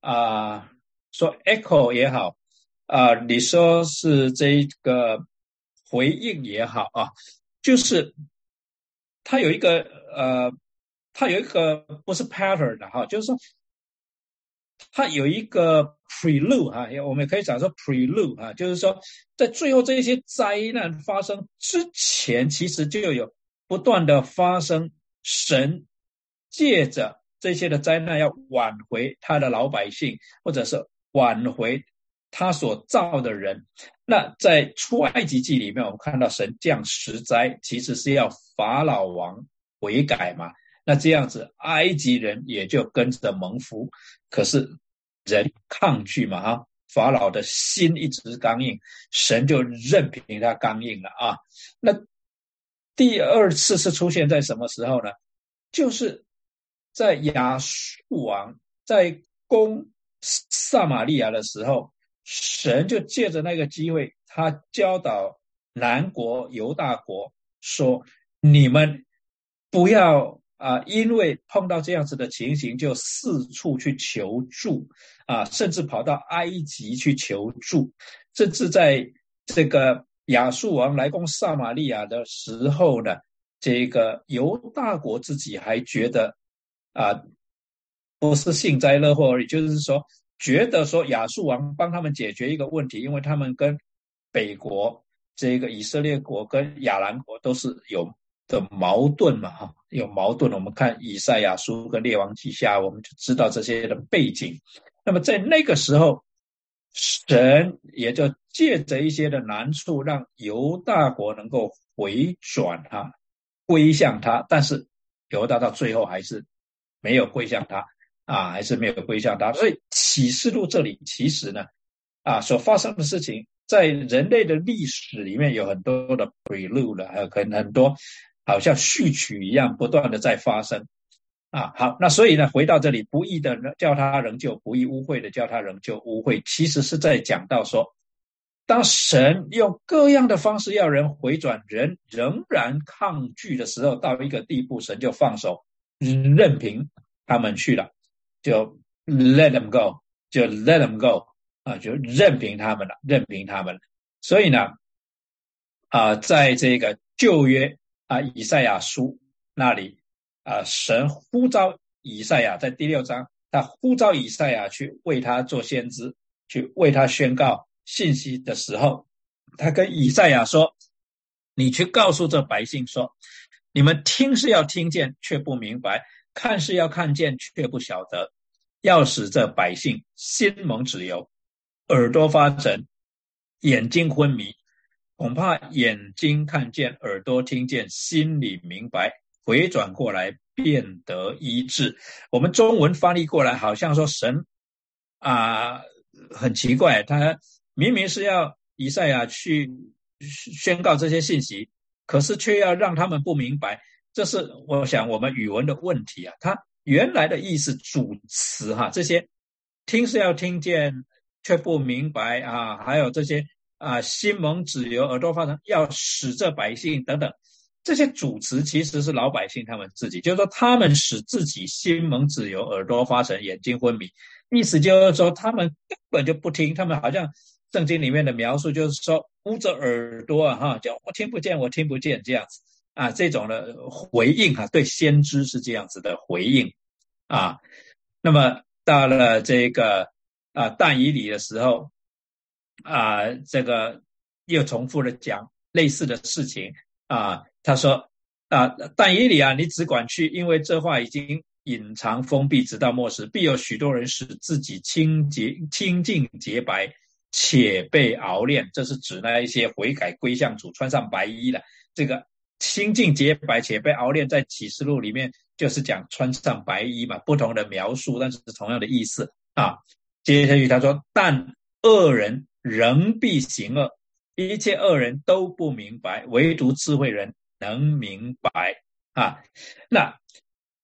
啊，说 echo 也好啊，你说是这个回应也好啊，就是它有一个呃，它有一个不是 pattern 的哈，就是说它有一个 prelude 啊，我们也可以讲说 prelude 啊，就是说在最后这些灾难发生之前，其实就有。不断的发生，神借着这些的灾难要挽回他的老百姓，或者是挽回他所造的人。那在出埃及记里面，我们看到神降十灾，其实是要法老王悔改嘛。那这样子，埃及人也就跟着蒙福。可是人抗拒嘛，哈，法老的心一直是刚硬，神就任凭他刚硬了啊。那第二次是出现在什么时候呢？就是在亚述王在攻撒玛利亚的时候。神就借着那个机会，他教导南国犹大国说：“你们不要啊，因为碰到这样子的情形，就四处去求助啊，甚至跑到埃及去求助。甚至在这个亚述王来攻撒玛利亚的时候呢，这个犹大国自己还觉得啊，不是幸灾乐祸而已，就是说。”觉得说亚述王帮他们解决一个问题，因为他们跟北国这个以色列国跟亚兰国都是有的矛盾嘛，哈，有矛盾。我们看以赛亚书跟列王记下，我们就知道这些的背景。那么在那个时候，神也就借着一些的难处，让犹大国能够回转哈，归向他。但是犹大到最后还是没有归向他。啊，还是没有归向他，所以启示录这里其实呢，啊，所发生的事情，在人类的历史里面有很多的 prelude，还有可能很多，好像序曲一样，不断的在发生。啊，好，那所以呢，回到这里，不义的叫他仍旧不义，污秽的叫他仍旧污秽，其实是在讲到说，当神用各样的方式要人回转，人仍然抗拒的时候，到一个地步，神就放手，任凭他们去了。就 let them go，就 let them go 啊，就任凭他们了，任凭他们。所以呢，啊，在这个旧约啊，以赛亚书那里啊，神呼召以赛亚，在第六章，他呼召以赛亚去为他做先知，去为他宣告信息的时候，他跟以赛亚说：“你去告诉这百姓说，你们听是要听见，却不明白；看是要看见，却不晓得。”要使这百姓心蒙脂油，耳朵发沉，眼睛昏迷，恐怕眼睛看见，耳朵听见，心里明白，回转过来变得医治。我们中文翻译过来，好像说神啊，很奇怪，他明明是要以赛亚去宣告这些信息，可是却要让他们不明白。这是我想我们语文的问题啊，他。原来的意思主词哈，这些听是要听见却不明白啊，还有这些啊心蒙子由耳朵发疼，要使这百姓等等，这些主词其实是老百姓他们自己，就是说他们使自己心蒙子由耳朵发沉，眼睛昏迷，意思就是说他们根本就不听，他们好像圣经里面的描述就是说捂着耳朵啊哈，叫我听不见，我听不见这样子。啊，这种的回应哈，对先知是这样子的回应啊。那么到了这个啊但以理的时候啊，这个又重复的讲类似的事情啊。他说啊，但以理啊，你只管去，因为这话已经隐藏封闭，直到末时，必有许多人使自己清洁清净洁白，且被熬炼。这是指那一些悔改归向主，穿上白衣的这个。清净洁白且被熬炼，在启示录里面就是讲穿上白衣嘛，不同的描述，但是是同样的意思啊。接下去他说：“但恶人仍必行恶，一切恶人都不明白，唯独智慧人能明白啊。那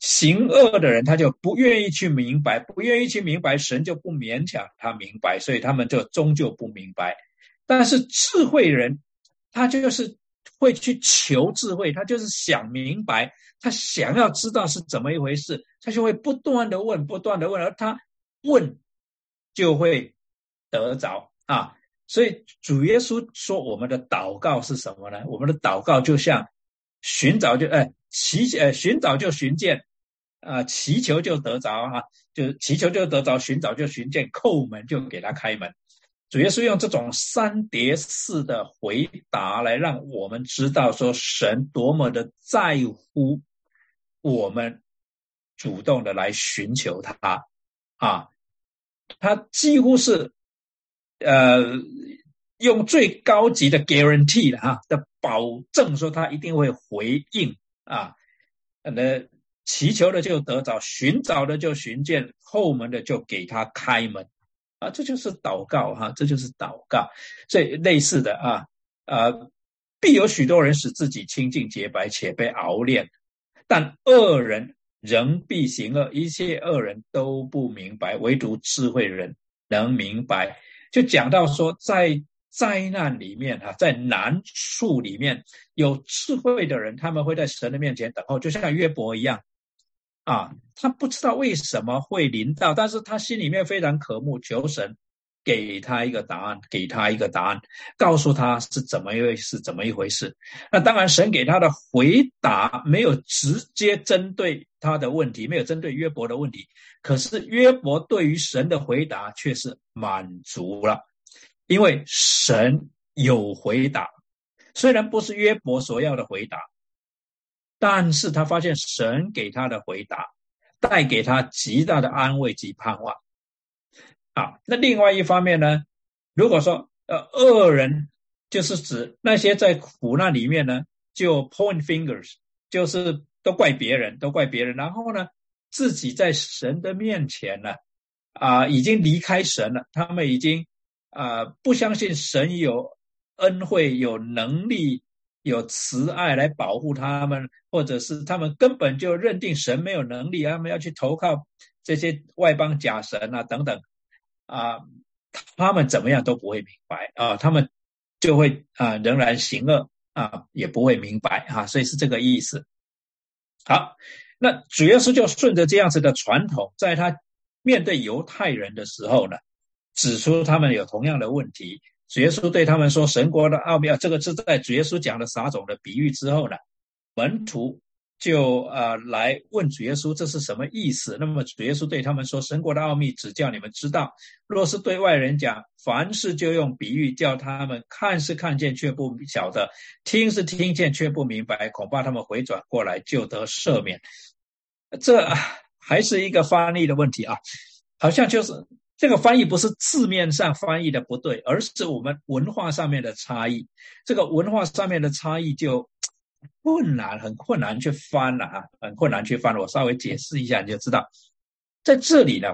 行恶的人他就不愿意去明白，不愿意去明白，神就不勉强他明白，所以他们就终究不明白。但是智慧人，他就是。会去求智慧，他就是想明白，他想要知道是怎么一回事，他就会不断的问，不断的问，而他问就会得着啊。所以主耶稣说，我们的祷告是什么呢？我们的祷告就像寻找就哎祈呃寻找就寻见啊，祈求就得着啊，就祈求就得着，寻找就寻见，叩门就给他开门。主要是用这种三叠式的回答来让我们知道，说神多么的在乎我们主动的来寻求他啊，他几乎是呃用最高级的 guarantee 的哈的保证，说他一定会回应啊，那祈求的就得着，寻找的就寻见，后门的就给他开门啊，这就是祷告哈，这就是祷告，所以类似的啊啊，必有许多人使自己清净洁白，且被熬炼。但恶人仍必行恶，一切恶人都不明白，唯独智慧人能明白。就讲到说，在灾难里面哈，在难处里面有智慧的人，他们会在神的面前等候，就像约伯一样啊，他不知道为什么会临到，但是他心里面非常渴慕，求神。给他一个答案，给他一个答案，告诉他是怎么一回事，怎么一回事。那当然，神给他的回答没有直接针对他的问题，没有针对约伯的问题。可是约伯对于神的回答却是满足了，因为神有回答，虽然不是约伯所要的回答，但是他发现神给他的回答带给他极大的安慰及盼望。啊，那另外一方面呢？如果说呃恶人就是指那些在苦难里面呢，就 point fingers，就是都怪别人，都怪别人，然后呢自己在神的面前呢啊已经离开神了，他们已经啊不相信神有恩惠、有能力、有慈爱来保护他们，或者是他们根本就认定神没有能力，他们要去投靠这些外邦假神啊等等。啊，他们怎么样都不会明白啊，他们就会啊仍然行恶啊，也不会明白啊，所以是这个意思。好，那主要是就顺着这样子的传统，在他面对犹太人的时候呢，指出他们有同样的问题。主耶稣对他们说：“神国的奥妙。”这个是在主耶稣讲了撒种的比喻之后呢，门徒。就呃来问主耶稣这是什么意思？那么主耶稣对他们说：“神国的奥秘只叫你们知道，若是对外人讲，凡事就用比喻，叫他们看是看见却不晓得，听是听见却不明白，恐怕他们回转过来就得赦免。”这还是一个翻译的问题啊，好像就是这个翻译不是字面上翻译的不对，而是我们文化上面的差异。这个文化上面的差异就。困难，很困难去翻了啊，很困难去翻。我稍微解释一下，你就知道，在这里呢，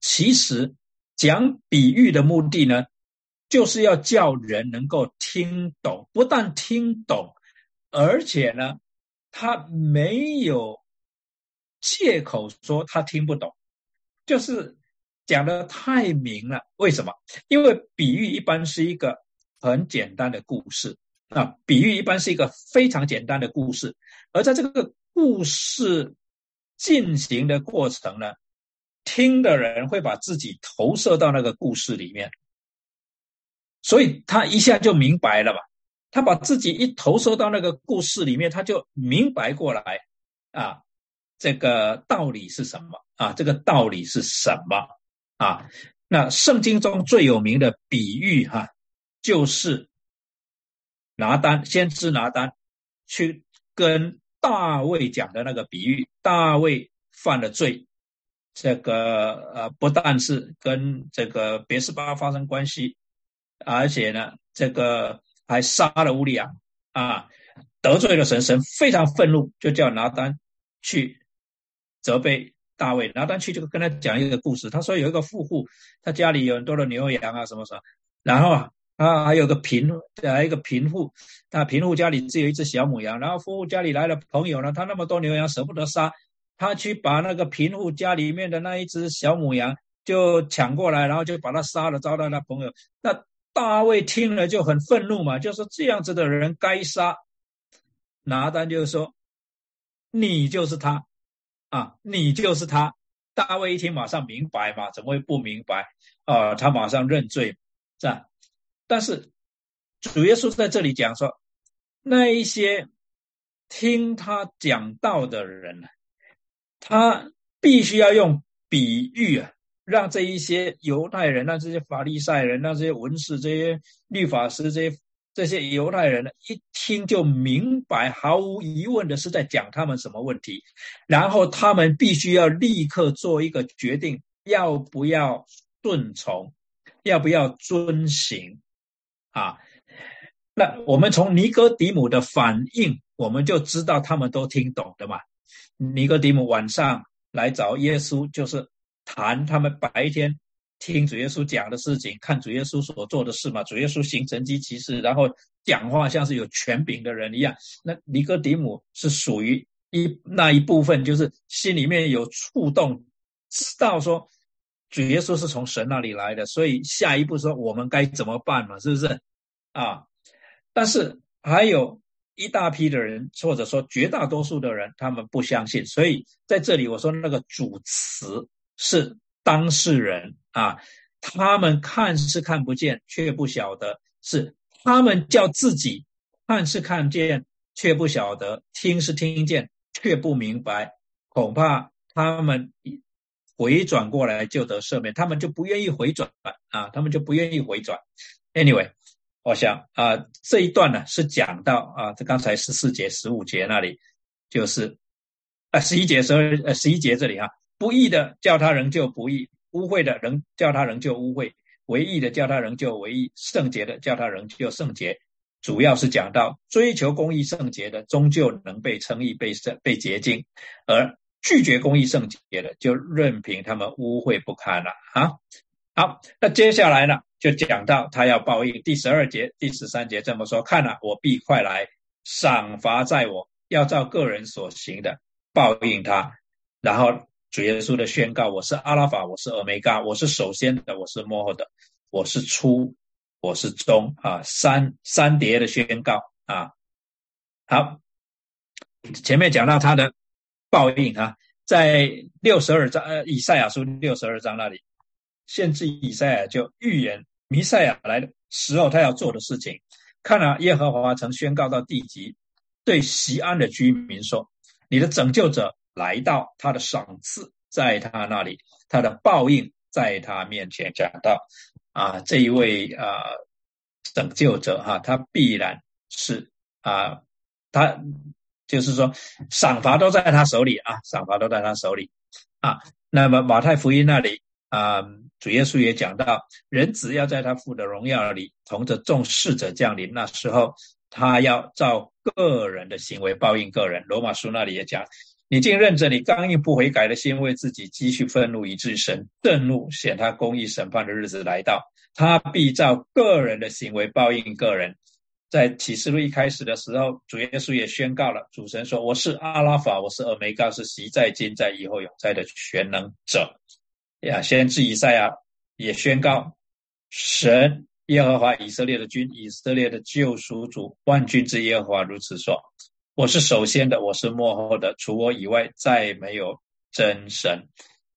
其实讲比喻的目的呢，就是要叫人能够听懂，不但听懂，而且呢，他没有借口说他听不懂，就是讲的太明了。为什么？因为比喻一般是一个很简单的故事。啊，比喻一般是一个非常简单的故事，而在这个故事进行的过程呢，听的人会把自己投射到那个故事里面，所以他一下就明白了嘛。他把自己一投射到那个故事里面，他就明白过来啊，这个道理是什么啊？这个道理是什么啊？那圣经中最有名的比喻哈，就是。拿单，先知拿单，去跟大卫讲的那个比喻。大卫犯了罪，这个呃，不但是跟这个别斯巴发生关系，而且呢，这个还杀了乌利亚啊，得罪了神，神非常愤怒，就叫拿单去责备大卫。拿单去就跟他讲一个故事，他说有一个富户，他家里有很多的牛羊啊，什么什么，然后啊。啊，还有个贫，还一个贫户，他贫户家里只有一只小母羊，然后富户家里来了朋友呢，他那么多牛羊舍不得杀，他去把那个贫户家里面的那一只小母羊就抢过来，然后就把他杀了，招待他朋友。那大卫听了就很愤怒嘛，就说这样子的人该杀。拿单就说，你就是他，啊，你就是他。大卫一听马上明白嘛，怎么会不明白啊？他马上认罪，是吧？但是主耶稣在这里讲说，那一些听他讲道的人呢，他必须要用比喻啊，让这一些犹太人、让这些法利赛人、让这些文士、这些律法师、这些这些犹太人呢，一听就明白，毫无疑问的是在讲他们什么问题，然后他们必须要立刻做一个决定，要不要顺从，要不要遵行啊？那我们从尼哥底母的反应，我们就知道他们都听懂的嘛。尼哥底母晚上来找耶稣，就是谈他们白天。听主耶稣讲的事情，看主耶稣所做的事嘛。主耶稣行神迹奇事，然后讲话像是有权柄的人一样。那尼哥底母是属于一那一部分，就是心里面有触动，知道说主耶稣是从神那里来的，所以下一步说我们该怎么办嘛？是不是啊？但是还有一大批的人，或者说绝大多数的人，他们不相信。所以在这里我说那个主词是。当事人啊，他们看是看不见，却不晓得；是他们叫自己看是看见，却不晓得；听是听见，却不明白。恐怕他们回转过来就得赦免，他们就不愿意回转啊，他们就不愿意回转。Anyway，我想啊，这一段呢是讲到啊，这刚才十四节、十五节那里，就是啊，十一节、十二呃，十一节这里啊。不义的叫他仍旧不义，污秽的仍叫他仍旧污秽，唯义的叫他仍旧唯义，圣洁的叫他仍旧圣洁。主要是讲到追求公义圣洁的，终究能被称义、被圣、被洁净；而拒绝公义圣洁的，就任凭他们污秽不堪了。啊，好，那接下来呢，就讲到他要报应。第十二节、第十三节这么说：看了，我必快来，赏罚在我，要照个人所行的报应他。然后。主耶稣的宣告：“我是阿拉法，我是欧梅伽，我是首先的，我是末后的，我是初，我是终。”啊，三三叠的宣告啊。好，前面讲到他的报应啊，在六十二章呃，以赛亚书六十二章那里，先知以赛亚就预言弥赛亚来的时候他要做的事情。看了耶和华曾宣告到地极，对西安的居民说：“你的拯救者。”来到他的赏赐在他那里，他的报应在他面前。讲到啊，这一位啊拯救者哈，他必然是啊，他就是说赏罚都在他手里啊，赏罚都在他手里啊。那么马太福音那里啊，主耶稣也讲到，人只要在他父的荣耀里同着众侍者降临，那时候他要照个人的行为报应个人。罗马书那里也讲。你竟认着你刚硬不悔改的心，为自己积蓄愤怒，以致神震怒，显他公义审判的日子来到，他必照个人的行为报应个人。在启示录一开始的时候，主耶稣也宣告了，主神说：“我是阿拉法，我是俄梅嘎，是习在、今在、以后永在的全能者。”呀，先知以赛亚也宣告，神耶和华以色列的君，以色列的救赎主，万军之耶和华如此说。我是首先的，我是幕后的，除我以外再没有真神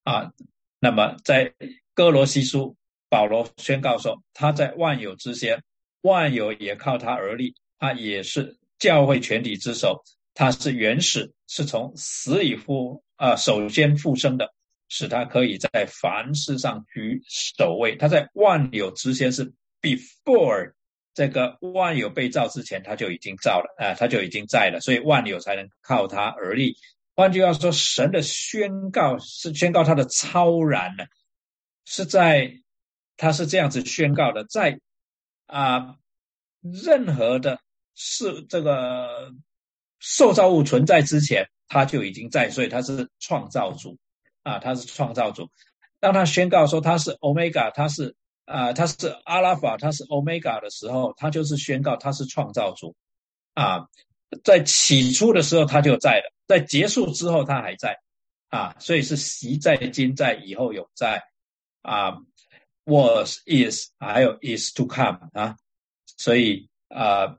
啊。那么在哥罗西书，保罗宣告说，他在万有之先，万有也靠他而立，他也是教会全体之首，他是原始，是从死里复啊首先复生的，使他可以在凡事上居首位。他在万有之先是 before。这个万有被造之前，他就已经造了啊，他就已经在了，所以万有才能靠他而立。换句话说，神的宣告是宣告他的超然呢，是在他是这样子宣告的，在啊任何的是这个受造物存在之前，他就已经在，所以他是创造主啊，他是创造主。当他宣告说他是 Omega，他是。啊，他是阿拉法，他是欧米伽的时候，他就是宣告他是创造主啊。在起初的时候他就在了，在结束之后他还在啊，所以是习在、今在、以后有在啊，was is 还有 is to come 啊，所以啊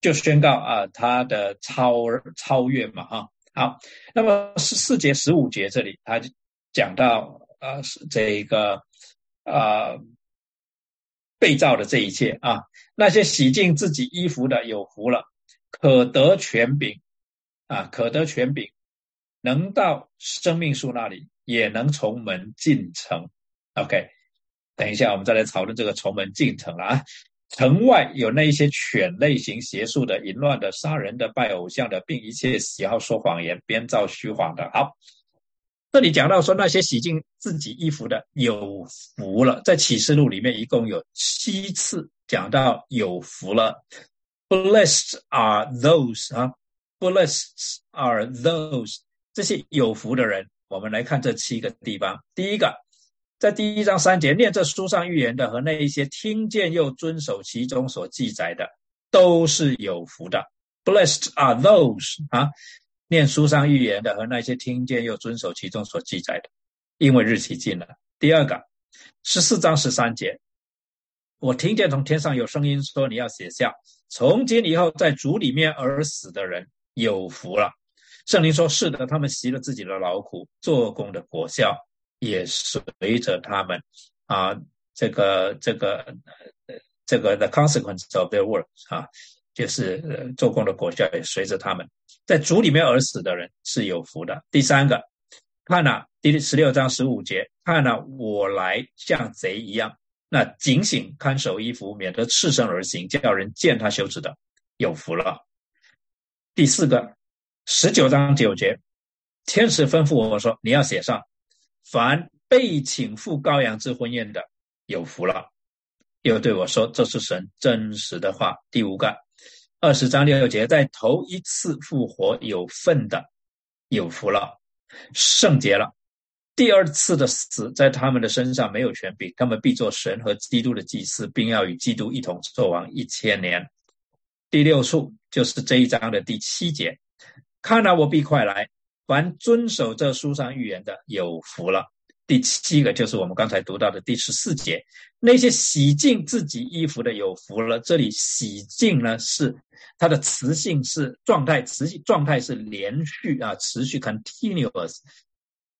就宣告啊他的超超越嘛哈。好，那么十四节、十五节这里他就讲到啊是这个啊。被造的这一切啊，那些洗净自己衣服的有福了，可得权柄啊，可得权柄，能到生命树那里，也能从门进城。OK，等一下我们再来讨论这个从门进城了啊。城外有那一些犬类型邪术的、淫乱的、杀人的、拜偶像的，并一切喜好说谎言、编造虚谎的。好，这里讲到说那些洗净自己衣服的有福了，在启示录里面一共有七次讲到有福了。Blessed are those 啊，Blessed are those 这些有福的人。我们来看这七个地方，第一个。在第一章三节念这书上预言的和那一些听见又遵守其中所记载的，都是有福的。Blessed are those 啊，念书上预言的和那些听见又遵守其中所记载的，因为日期近了。第二个十四章十三节，我听见从天上有声音说：“你要写下，从今以后在主里面而死的人有福了。”圣灵说：“是的，他们习了自己的劳苦，做工的果效。”也随着他们啊，这个这个这个 the consequence of their work 啊，就是做工的果效也随着他们，在主里面而死的人是有福的。第三个，看了第十六章十五节，看了我来像贼一样，那警醒看守衣服，免得赤身而行，叫人见他羞耻的，有福了。第四个，十九章九节，天使吩咐我我说，你要写上。凡被请赴羔羊之婚宴的，有福了。又对我说：“这是神真实的话。”第五个，二十章六节，在头一次复活有份的，有福了，圣洁了。第二次的死在他们的身上没有权柄，他们必做神和基督的祭司，并要与基督一同作王一千年。第六处就是这一章的第七节，看来我必快来。凡遵守这书上预言的，有福了。第七个就是我们刚才读到的第十四节，那些洗净自己衣服的有福了。这里洗净呢，是它的词性是状态，词性状态是连续啊，持续 continuous，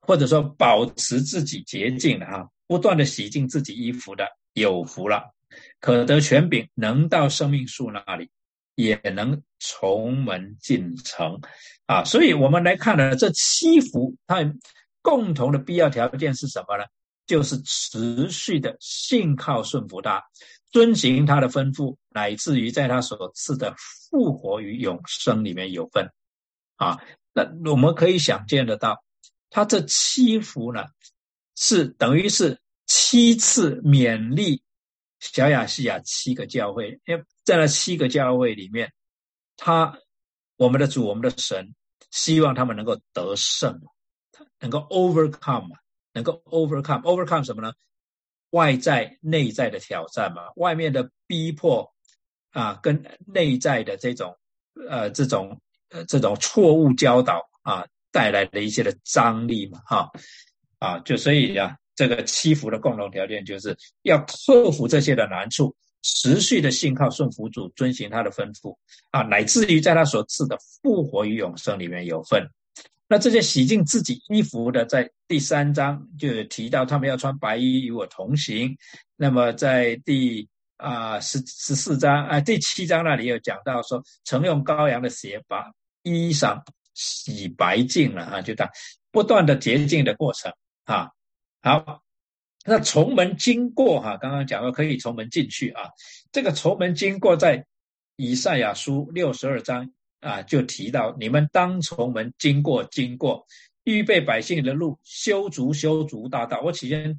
或者说保持自己洁净的啊，不断的洗净自己衣服的有福了，可得权柄，能到生命树那里。也能从门进城，啊，所以我们来看呢，这七福它共同的必要条件是什么呢？就是持续的信靠顺服他，遵行他的吩咐，乃至于在他所赐的复活与永生里面有份，啊，那我们可以想见得到，他这七福呢，是等于是七次勉励。小亚细亚七个教会，因为在那七个教会里面，他我们的主，我们的神，希望他们能够得胜，能够 overcome，能够 overcome，overcome 什么呢？外在、内在的挑战嘛，外面的逼迫啊，跟内在的这种呃这种呃这种错误教导啊带来的一些的张力嘛，哈啊，就所以呀。这个七福的共同条件，就是要克服这些的难处，持续的信靠顺服主，遵行他的吩咐啊，乃至于在他所赐的复活与永生里面有份。那这些洗净自己衣服的，在第三章就有提到，他们要穿白衣与我同行。那么在第啊十十四章啊第七章那里有讲到说，曾用羔羊的血把衣裳洗白净了啊，就当不断的洁净的过程啊。好，那从门经过哈，刚刚讲到可以从门进去啊。这个从门经过在以赛亚书六十二章啊，就提到你们当从门经过，经过预备百姓的路，修筑修筑大道。我起先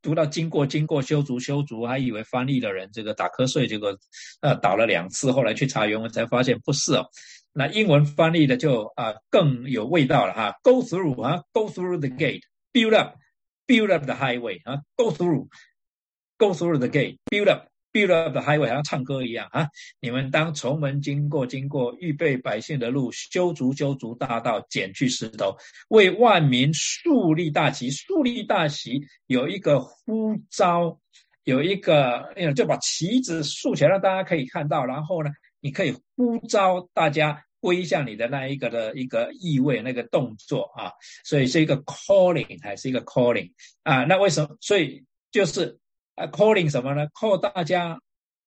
读到经过经过修筑修筑，还以为翻译的人这个打瞌睡，结果呃倒了两次，后来去查原文才发现不是哦。那英文翻译的就啊更有味道了哈，Go through 啊，Go through the gate，build up。Build up the highway 啊，Go through，Go through the gate，Build up Build up the highway，好像唱歌一样啊！你们当从门经过，经过预备百姓的路，修筑修筑大道，剪去石头，为万民树立大旗。树立大旗有一个呼召，有一个，就把旗子竖起来，让大家可以看到。然后呢，你可以呼召大家。归向你的那一个的一个意味，那个动作啊，所以是一个 calling 还是一个 calling 啊？那为什么？所以就是啊，calling 什么呢？call 大家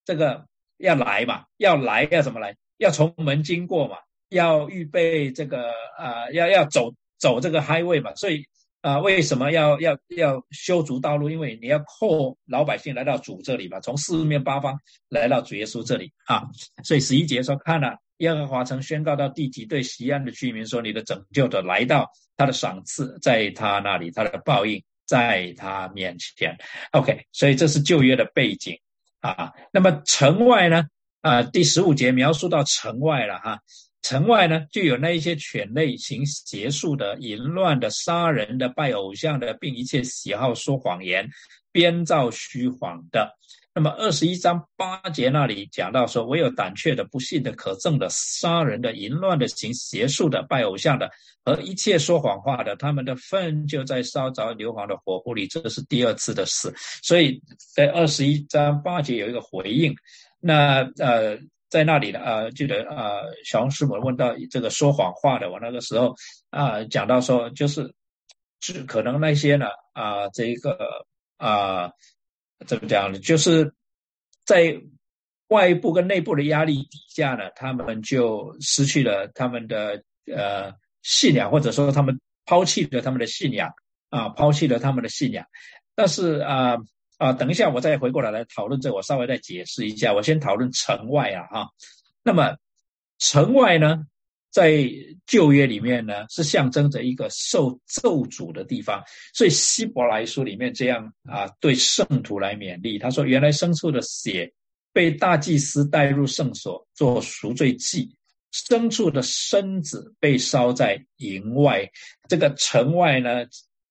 这个要来嘛，要来要怎么来？要从门经过嘛，要预备这个啊，要要走走这个 highway 嘛。所以啊，为什么要要要修筑道路？因为你要 call 老百姓来到主这里嘛，从四面八方来到主耶稣这里啊。所以十一节说，看了耶和华曾宣告到地极，对西安的居民说：“你的拯救者来到，他的赏赐在他那里，他的报应在他面前。” OK，所以这是旧约的背景啊。那么城外呢？啊，第十五节描述到城外了哈。城外呢，就有那一些犬类行邪术的、淫乱的、杀人的、拜偶像的，并一切喜好说谎言、编造虚谎的。那么二十一章八节那里讲到说，唯有胆怯的、不信的、可憎的、杀人的、淫乱的、行邪术的、拜偶像的而一切说谎话的，他们的粪就在烧着硫磺的火湖里。这是第二次的事。所以在二十一章八节有一个回应。那呃。在那里呢，呃，记得啊，小红师母问到这个说谎话的，我那个时候啊，讲到说，就是，只可能那些呢，啊，这一个啊，怎么讲呢？就是在外部跟内部的压力底下呢，他们就失去了他们的呃信仰，或者说他们抛弃了他们的信仰啊，抛弃了他们的信仰，但是啊。啊，等一下，我再回过来来讨论这，我稍微再解释一下。我先讨论城外啊，哈。那么城外呢，在旧约里面呢，是象征着一个受咒诅的地方。所以希伯来书里面这样啊，对圣徒来勉励，他说：原来牲畜的血被大祭司带入圣所做赎罪祭，牲畜的身子被烧在营外。这个城外呢，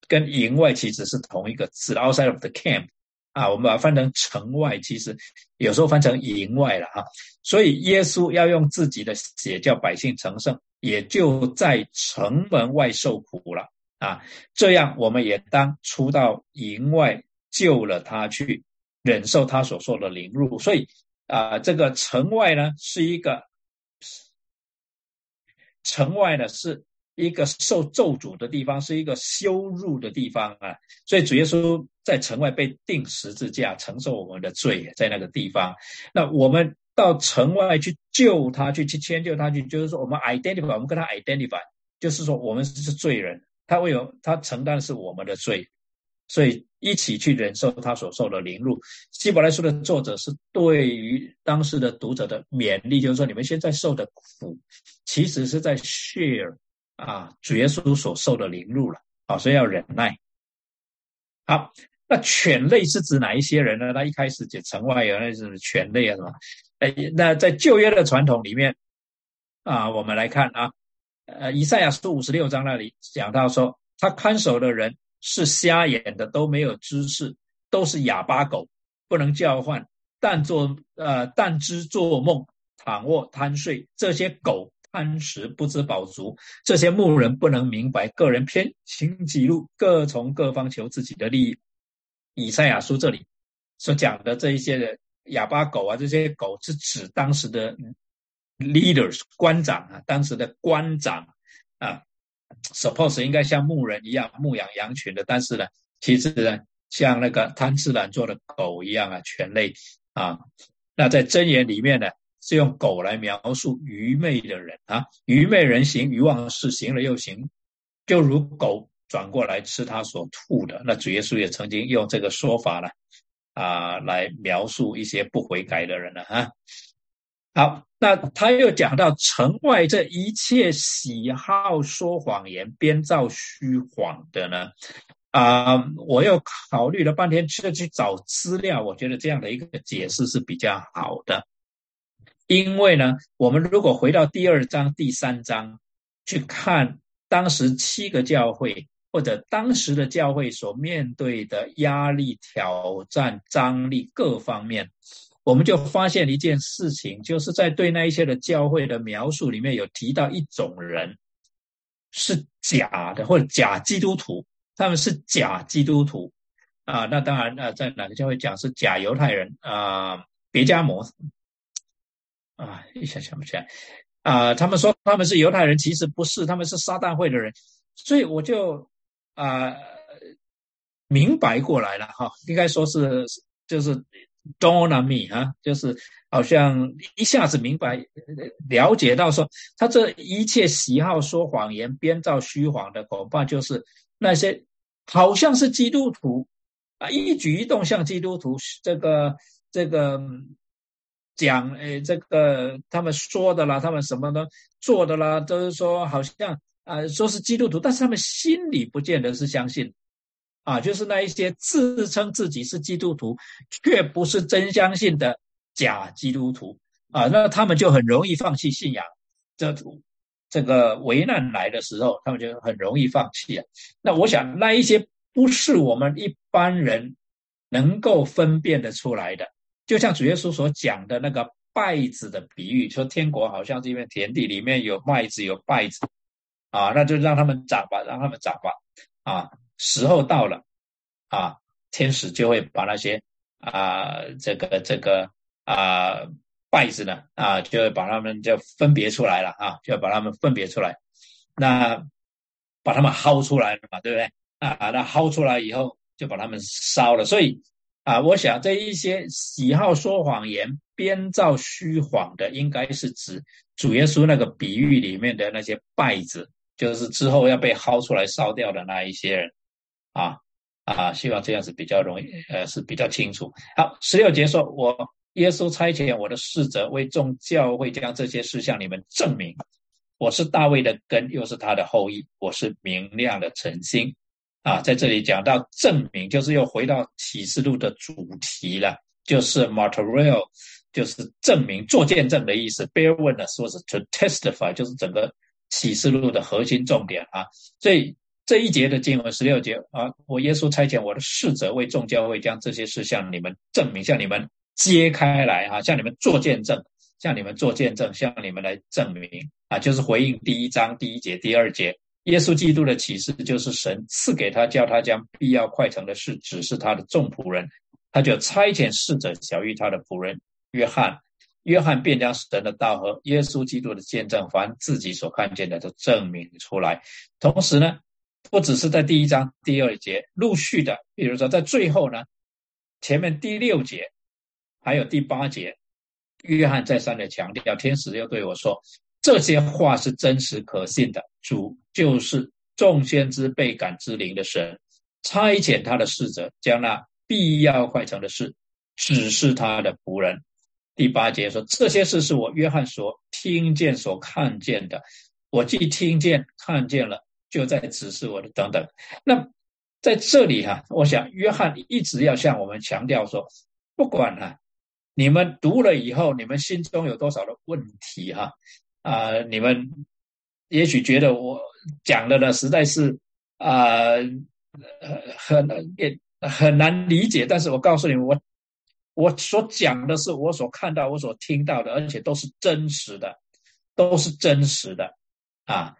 跟营外其实是同一个字，outside of the camp。啊，我们把它翻成城外，其实有时候翻成营外了哈。所以耶稣要用自己的血叫百姓成圣，也就在城门外受苦了啊。这样我们也当出到营外救了他去，忍受他所受的凌辱。所以啊，这个城外呢是一个城外呢是。一个受咒诅的地方，是一个羞辱的地方啊！所以主耶稣在城外被钉十字架，承受我们的罪，在那个地方。那我们到城外去救他，去去迁就他，去就是说，我们 identify，我们跟他 identify，就是说，我们是罪人，他会有他承担的是我们的罪，所以一起去忍受他所受的凌辱。希伯来书的作者是对于当时的读者的勉励，就是说，你们现在受的苦，其实是在 share。啊，主耶稣所受的凌辱了，啊，所以要忍耐。好，那犬类是指哪一些人呢？那一开始就城外有那是犬类啊，是吧？哎，那在旧约的传统里面，啊，我们来看啊，呃，以赛亚书五十六章那里讲到说，他看守的人是瞎眼的，都没有知识，都是哑巴狗，不能叫唤，但做呃但知做梦，躺卧贪睡，这些狗。贪食不知饱足，这些牧人不能明白，个人偏行己路，各从各方求自己的利益。以赛亚书这里所讲的这一些的哑巴狗啊，这些狗是指当时的 leaders 官长啊，当时的官长啊，suppose 应该像牧人一样牧养羊群的，但是呢，其实呢，像那个贪吃懒做的狗一样啊，犬类啊，那在箴言里面呢。是用狗来描述愚昧的人啊，愚昧人行愚妄事，行了又行，就如狗转过来吃他所吐的。那主耶稣也曾经用这个说法呢，啊，来描述一些不悔改的人了啊。好，那他又讲到城外这一切喜好说谎言、编造虚谎的呢，啊，我又考虑了半天，去去找资料，我觉得这样的一个解释是比较好的。因为呢，我们如果回到第二章、第三章去看当时七个教会或者当时的教会所面对的压力、挑战、张力各方面，我们就发现一件事情，就是在对那一些的教会的描述里面有提到一种人是假的或者假基督徒，他们是假基督徒啊。那当然，呃，在哪个教会讲是假犹太人啊？别加摩。啊，一下想不起来啊！他们说他们是犹太人，其实不是，他们是撒旦会的人，所以我就啊明白过来了哈。应该说是就是 dawn on me 啊，就是好像一下子明白了解到说，他这一切喜好说谎言、编造虚谎的，恐怕就是那些好像是基督徒啊，一举一动像基督徒，这个这个讲诶，这个他们说的啦，他们什么的做的啦，都是说好像啊，说是基督徒，但是他们心里不见得是相信。啊，就是那一些自称自己是基督徒，却不是真相信的假基督徒啊，那他们就很容易放弃信仰。这这个危难来的时候，他们就很容易放弃啊。那我想，那一些不是我们一般人能够分辨得出来的，就像主耶稣所讲的那个稗子的比喻，说天国好像这片田地里面有麦子有稗子啊，那就让他们长吧，让他们长吧啊。时候到了啊，天使就会把那些啊，这个这个啊。筷子呢？啊，就会把他们就分别出来了啊，就要把他们分别出来，那把他们薅出来了嘛，对不对？啊，那薅出来以后就把他们烧了。所以啊，我想这一些喜好说谎言、编造虚谎的，应该是指主耶稣那个比喻里面的那些败子，就是之后要被薅出来烧掉的那一些人啊啊，希望这样子比较容易，呃，是比较清楚。好，十六节说，我。耶稣差遣我的使者为众教会将这些事向你们证明。我是大卫的根，又是他的后裔。我是明亮的晨星。啊，在这里讲到证明，就是又回到启示录的主题了，就是 material，就是证明、做见证的意思。bear witness 说是 to testify，就是整个启示录的核心重点啊。所以这一节的经文十六节啊，我耶稣差遣我的侍者为众教会将这些事向你们证明，向你们。揭开来啊，向你们做见证，向你们做见证，向你们来证明啊，就是回应第一章第一节、第二节，耶稣基督的启示就是神赐给他，叫他将必要快成的事指示他的众仆人，他就差遣侍者小于他的仆人约翰，约翰便将神的道和耶稣基督的见证，凡自己所看见的都证明出来。同时呢，不只是在第一章第二节，陆续的，比如说在最后呢，前面第六节。还有第八节，约翰再三的强调，天使又对我说：“这些话是真实可信的。主就是众先知被感之灵的神，差遣他的使者，将那必要快成的事指示他的仆人。”第八节说：“这些事是我约翰所听见、所看见的。我既听见、看见了，就在指示我的等等。”那在这里哈，我想约翰一直要向我们强调说，不管哈。你们读了以后，你们心中有多少的问题哈？啊，你们也许觉得我讲的呢实在是啊很也很难理解，但是我告诉你们，我我所讲的是我所看到、我所听到的，而且都是真实的，都是真实的啊。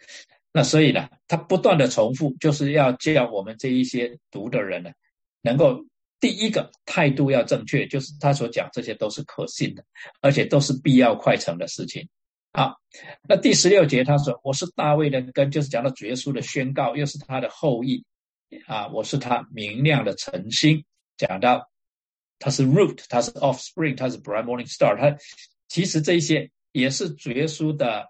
那所以呢，他不断的重复，就是要叫我们这一些读的人呢，能够。第一个态度要正确，就是他所讲这些都是可信的，而且都是必要快成的事情。好，那第十六节他说：“我是大卫的根，就是讲到主耶稣的宣告，又是他的后裔啊，我是他明亮的晨星。”讲到他是 root，他是 offspring，他是 bright morning star。他其实这一些也是主耶稣的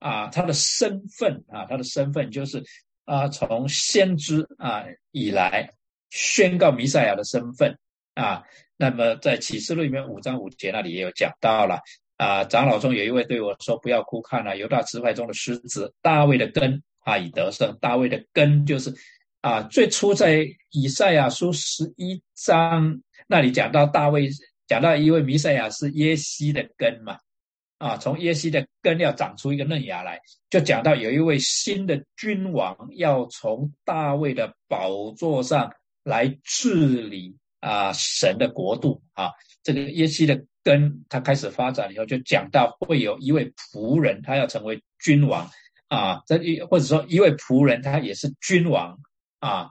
啊，他的身份啊，他的身份就是啊，从先知啊以来。宣告弥赛亚的身份啊，那么在启示录里面五章五节那里也有讲到了啊，长老中有一位对我说：“不要哭看了，犹大支派中的狮子大卫的根啊已得胜。大卫的根就是啊，最初在以赛亚书十一章那里讲到大卫，讲到一位弥赛亚是耶西的根嘛啊，从耶西的根要长出一个嫩芽来，就讲到有一位新的君王要从大卫的宝座上。”来治理啊神的国度啊，这个耶西的根，他开始发展以后，就讲到会有一位仆人，他要成为君王啊，这一或者说一位仆人，他也是君王啊，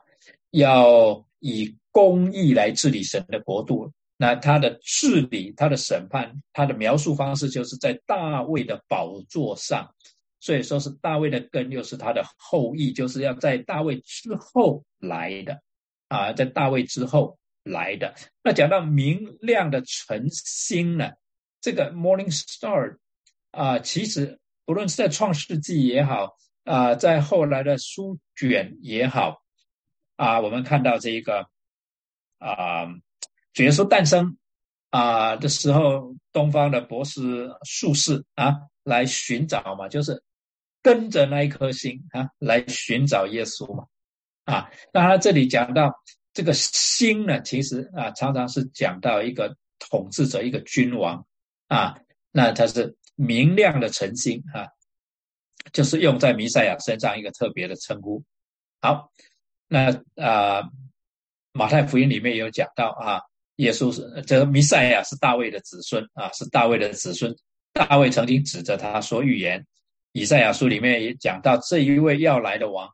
要以公义来治理神的国度。那他的治理、他的审判、他的描述方式，就是在大卫的宝座上，所以说是大卫的根，又是他的后裔，就是要在大卫之后来的。啊，在大卫之后来的。那讲到明亮的晨星呢，这个 Morning Star 啊，其实不论是在创世纪也好，啊，在后来的书卷也好，啊，我们看到这一个啊，耶稣诞生啊的时候，东方的博士术士啊来寻找嘛，就是跟着那一颗星啊来寻找耶稣嘛。啊，那他这里讲到这个星呢，其实啊常常是讲到一个统治者，一个君王啊，那他是明亮的晨星啊，就是用在弥赛亚身上一个特别的称呼。好，那啊马太福音里面有讲到啊，耶稣是这个弥赛亚是大卫的子孙啊，是大卫的子孙，大卫曾经指着他说预言。以赛亚书里面也讲到这一位要来的王。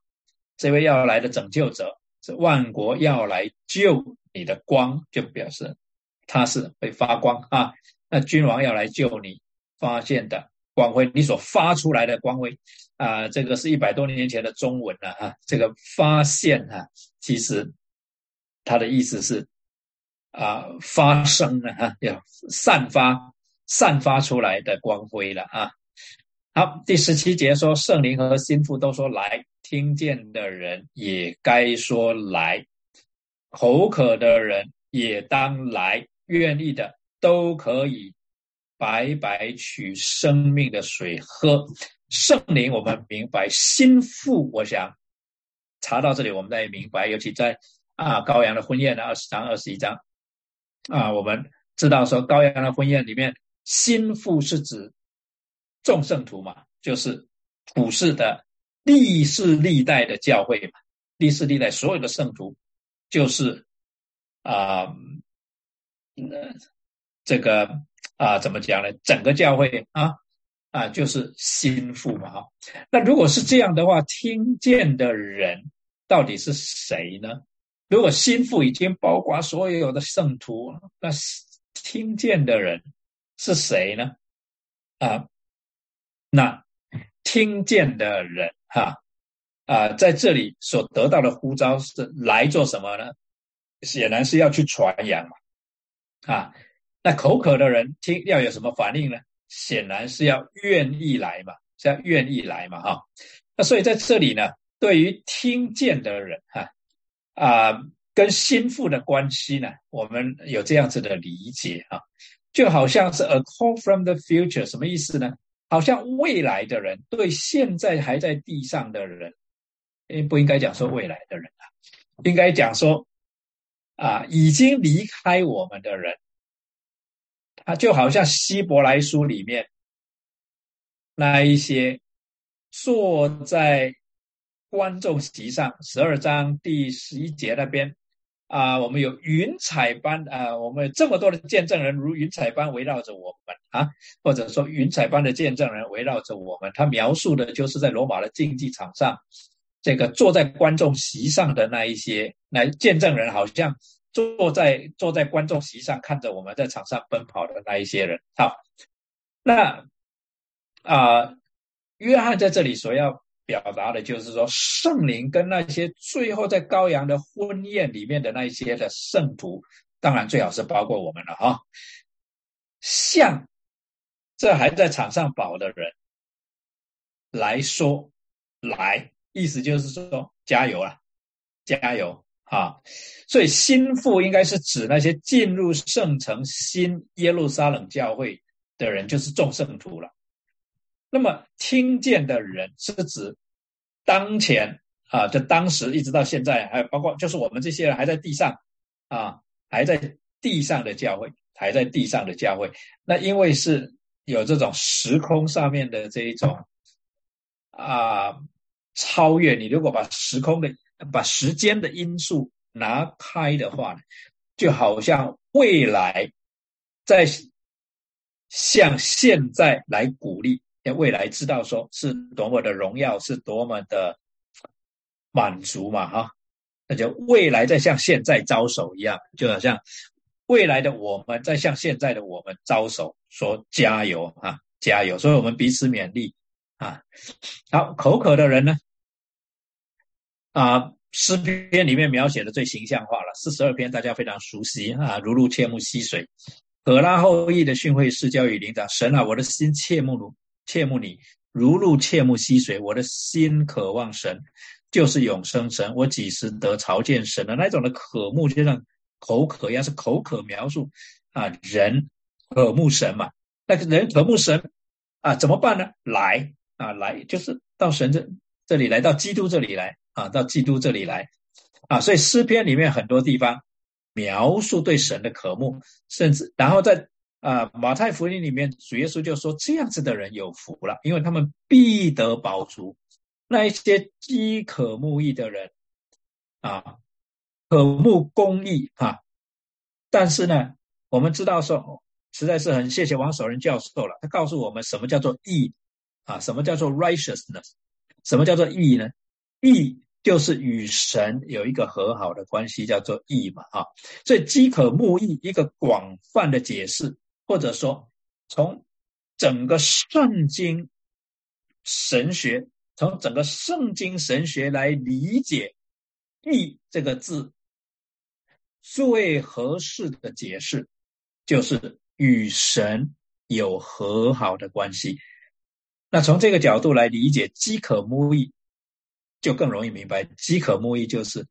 这位要来的拯救者是万国要来救你的光，就表示他是会发光啊。那君王要来救你发现的光辉，你所发出来的光辉啊，这个是一百多年前的中文了啊。这个发现啊，其实它的意思是啊，发生了哈，要散发散发出来的光辉了啊。好，第十七节说圣灵和心腹都说来。听见的人也该说来，口渴的人也当来，愿意的都可以白白取生命的水喝。圣灵，我们明白；心腹，我想查到这里，我们再明白。尤其在啊羔羊的婚宴的二十章、二十一章啊，我们知道说羔羊的婚宴里面，心腹是指众圣徒嘛，就是普世的。历世历代的教会嘛，历世历代所有的圣徒，就是啊，呃，这个啊，怎么讲呢？整个教会啊啊，就是心腹嘛哈。那如果是这样的话，听见的人到底是谁呢？如果心腹已经包括所有的圣徒，那听见的人是谁呢？啊，那听见的人。啊啊，在这里所得到的呼召是来做什么呢？显然是要去传扬嘛。啊，那口渴的人听要有什么反应呢？显然是要愿意来嘛，是要愿意来嘛。哈，那所以在这里呢，对于听见的人，哈，啊跟心腹的关系呢，我们有这样子的理解啊，就好像是 a call from the future，什么意思呢？好像未来的人对现在还在地上的人，诶，不应该讲说未来的人啊，应该讲说啊，已经离开我们的人，他就好像希伯来书里面那一些坐在观众席上，十二章第十一节那边。啊，我们有云彩般啊，我们这么多的见证人如云彩般围绕着我们啊，或者说云彩般的见证人围绕着我们。他描述的就是在罗马的竞技场上，这个坐在观众席上的那一些那见证人，好像坐在坐在观众席上看着我们在场上奔跑的那一些人。好，那啊，约翰在这里所要。表达的就是说，圣灵跟那些最后在羔羊的婚宴里面的那些的圣徒，当然最好是包括我们了哈。像这还在场上保的人来说，来，意思就是说，加油了，加油啊！所以心腹应该是指那些进入圣城新耶路撒冷教会的人，就是众圣徒了。那么听见的人是指当前啊，就当时一直到现在，还包括就是我们这些人还在地上啊，还在地上的教会，还在地上的教会。那因为是有这种时空上面的这一种啊超越，你如果把时空的、把时间的因素拿开的话，就好像未来在向现在来鼓励。未来知道说是多么的荣耀，是多么的满足嘛？哈，那就未来在向现在招手一样，就好像未来的我们在向现在的我们招手，说加油啊，加油！所以我们彼此勉励啊。好，口渴的人呢？啊，诗篇里面描写的最形象化了，四十二篇大家非常熟悉啊，如入切木溪水。葛拉后裔的训诲是教与领导，神啊，我的心切慕如。切慕你如入切慕溪水，我的心渴望神，就是永生神，我几时得朝见神的那种的渴慕，就像口渴一样，是口渴描述啊，人渴慕神嘛。那个人渴慕神啊，怎么办呢？来啊，来就是到神这这里来，到基督这里来啊，到基督这里来啊。所以诗篇里面很多地方描述对神的渴慕，甚至然后在啊马太福音里面，主耶稣就说这样子的人有福了，因为他们必得饱足。那一些饥渴慕义的人啊，渴慕公义啊，但是呢，我们知道说。实在是很谢谢王守仁教授了，他告诉我们什么叫做义啊？什么叫做 righteousness？什么叫做义呢？义就是与神有一个和好的关系，叫做义嘛啊！所以饥渴慕义一个广泛的解释，或者说从整个圣经神学，从整个圣经神学来理解义这个字，最合适的解释就是。与神有和好的关系，那从这个角度来理解饥渴慕义，就更容易明白。饥渴慕义就是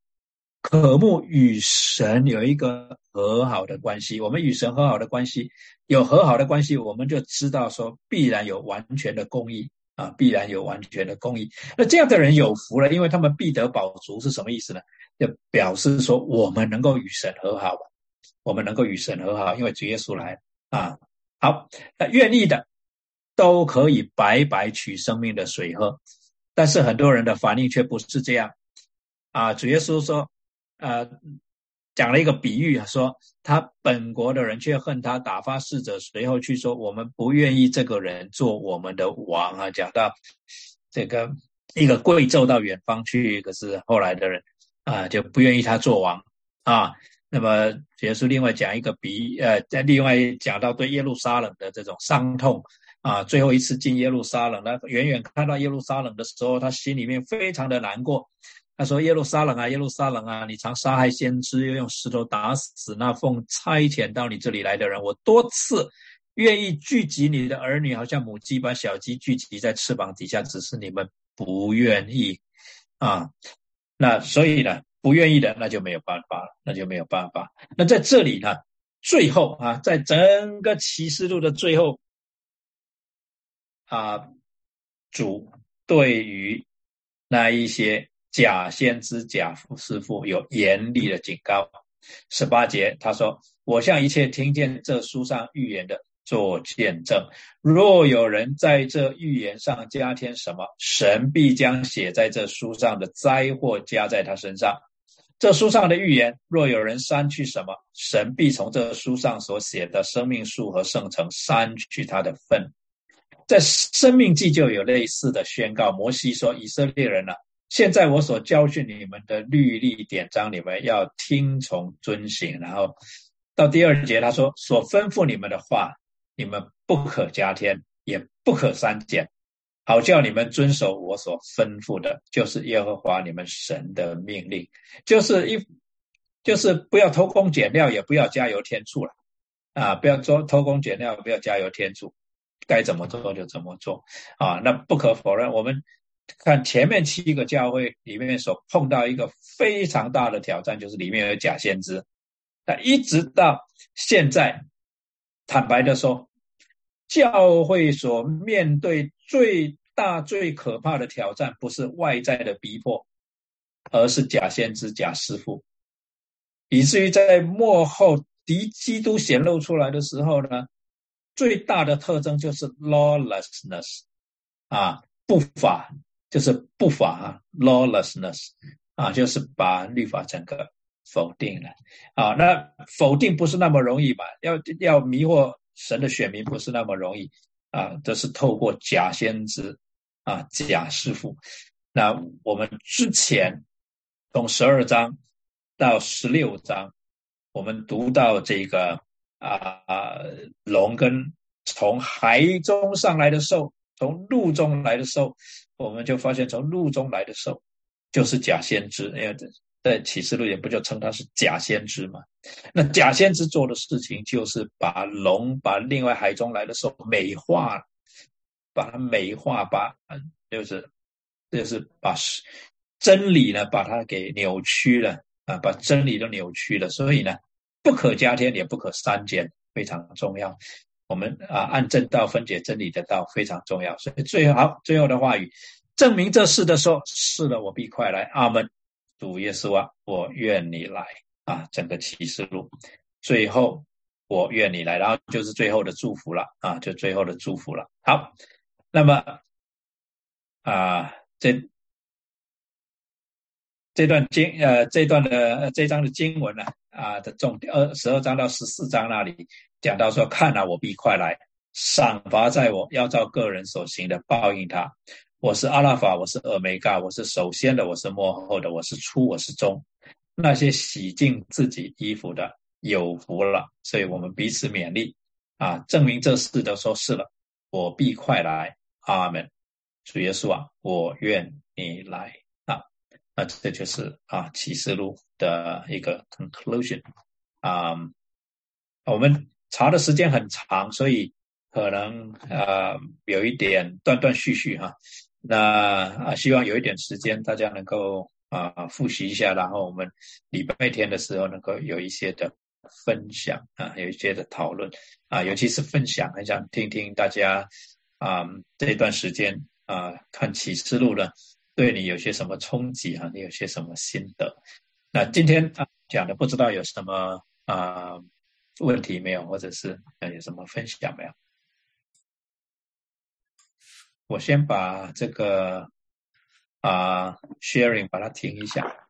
渴慕与神有一个和好的关系。我们与神和好的关系，有和好的关系，我们就知道说必然有完全的公义啊，必然有完全的公义。那这样的人有福了，因为他们必得饱足，是什么意思呢？就表示说我们能够与神和好，我们能够与神和好，因为主耶稣来。啊，好，那愿意的都可以白白取生命的水喝，但是很多人的反应却不是这样。啊，主耶稣说，呃，讲了一个比喻，说他本国的人却恨他，打发使者随后去说，我们不愿意这个人做我们的王啊。讲到这个一个贵胄到远方去，可是后来的人啊就不愿意他做王啊。那么，耶稣另外讲一个比，呃，在另外讲到对耶路撒冷的这种伤痛啊，最后一次进耶路撒冷，那远远看到耶路撒冷的时候，他心里面非常的难过。他说：“耶路撒冷啊，耶路撒冷啊，你常杀害先知，又用石头打死那奉差遣到你这里来的人。我多次愿意聚集你的儿女，好像母鸡把小鸡聚集在翅膀底下，只是你们不愿意啊。那所以呢？”不愿意的，那就没有办法了，那就没有办法。那在这里呢，最后啊，在整个启示录的最后啊，主对于那一些假先知、假师傅有严厉的警告。十八节他说：“我向一切听见这书上预言的做见证，若有人在这预言上加添什么，神必将写在这书上的灾祸加在他身上。”这书上的预言，若有人删去什么，神必从这书上所写的生命树和圣城删去他的份。在生命记就有类似的宣告。摩西说：“以色列人啊，现在我所教训你们的律例典章，你们要听从遵行。”然后到第二节，他说：“所吩咐你们的话，你们不可加添，也不可删减。”好叫你们遵守我所吩咐的，就是耶和华你们神的命令，就是一，就是不要偷工减料，也不要加油添醋了，啊，不要做偷工减料，不要加油添醋，该怎么做就怎么做，啊，那不可否认，我们看前面七个教会里面所碰到一个非常大的挑战，就是里面有假先知，那一直到现在，坦白的说。教会所面对最大、最可怕的挑战，不是外在的逼迫，而是假先知、假师傅，以至于在幕后敌基督显露出来的时候呢，最大的特征就是 lawlessness，啊，不法就是不法，lawlessness，啊，就是把律法整个否定了，啊，那否定不是那么容易吧？要要迷惑。神的选民不是那么容易啊，这是透过假先知啊、假师傅。那我们之前从十二章到十六章，我们读到这个啊龙跟从海中上来的兽，从陆中来的兽，我们就发现从陆中来的兽就是假先知，因为在启示录也不就称他是假先知嘛？那假先知做的事情就是把龙，把另外海中来的兽美化，把它美化，把就是就是把真理呢把它给扭曲了啊，把真理都扭曲了，所以呢，不可加添也不可删减，非常重要。我们啊按正道分解真理的道非常重要，所以最好最后的话语，证明这事的时候，是的，我必快来。阿门。主耶稣啊，我愿你来啊！整个启示录最后，我愿你来，然后就是最后的祝福了啊，就最后的祝福了。好，那么啊，这这段经呃，这段的这章的经文呢啊的重点二十二章到十四章那里讲到说，看啊，我必快来，赏罚在我，要照个人所行的报应他。我是阿拉法，我是俄梅嘎，我是首先的，我是末后的，我是初，我是终。那些洗净自己衣服的有福了，所以我们彼此勉励啊，证明这事都说是了。我必快来，阿门。主耶稣啊，我愿你来啊。那这就是啊启示录的一个 conclusion 啊。我们查的时间很长，所以可能呃有一点断断续续哈。那啊，希望有一点时间，大家能够啊复习一下，然后我们礼拜天的时候能够有一些的分享啊，有一些的讨论啊，尤其是分享，很想听听大家啊这段时间啊看启示录呢，对你有些什么冲击啊？你有些什么心得？那今天啊讲的不知道有什么啊问题没有，或者是有什么分享没有？我先把这个啊，sharing 把它停一下。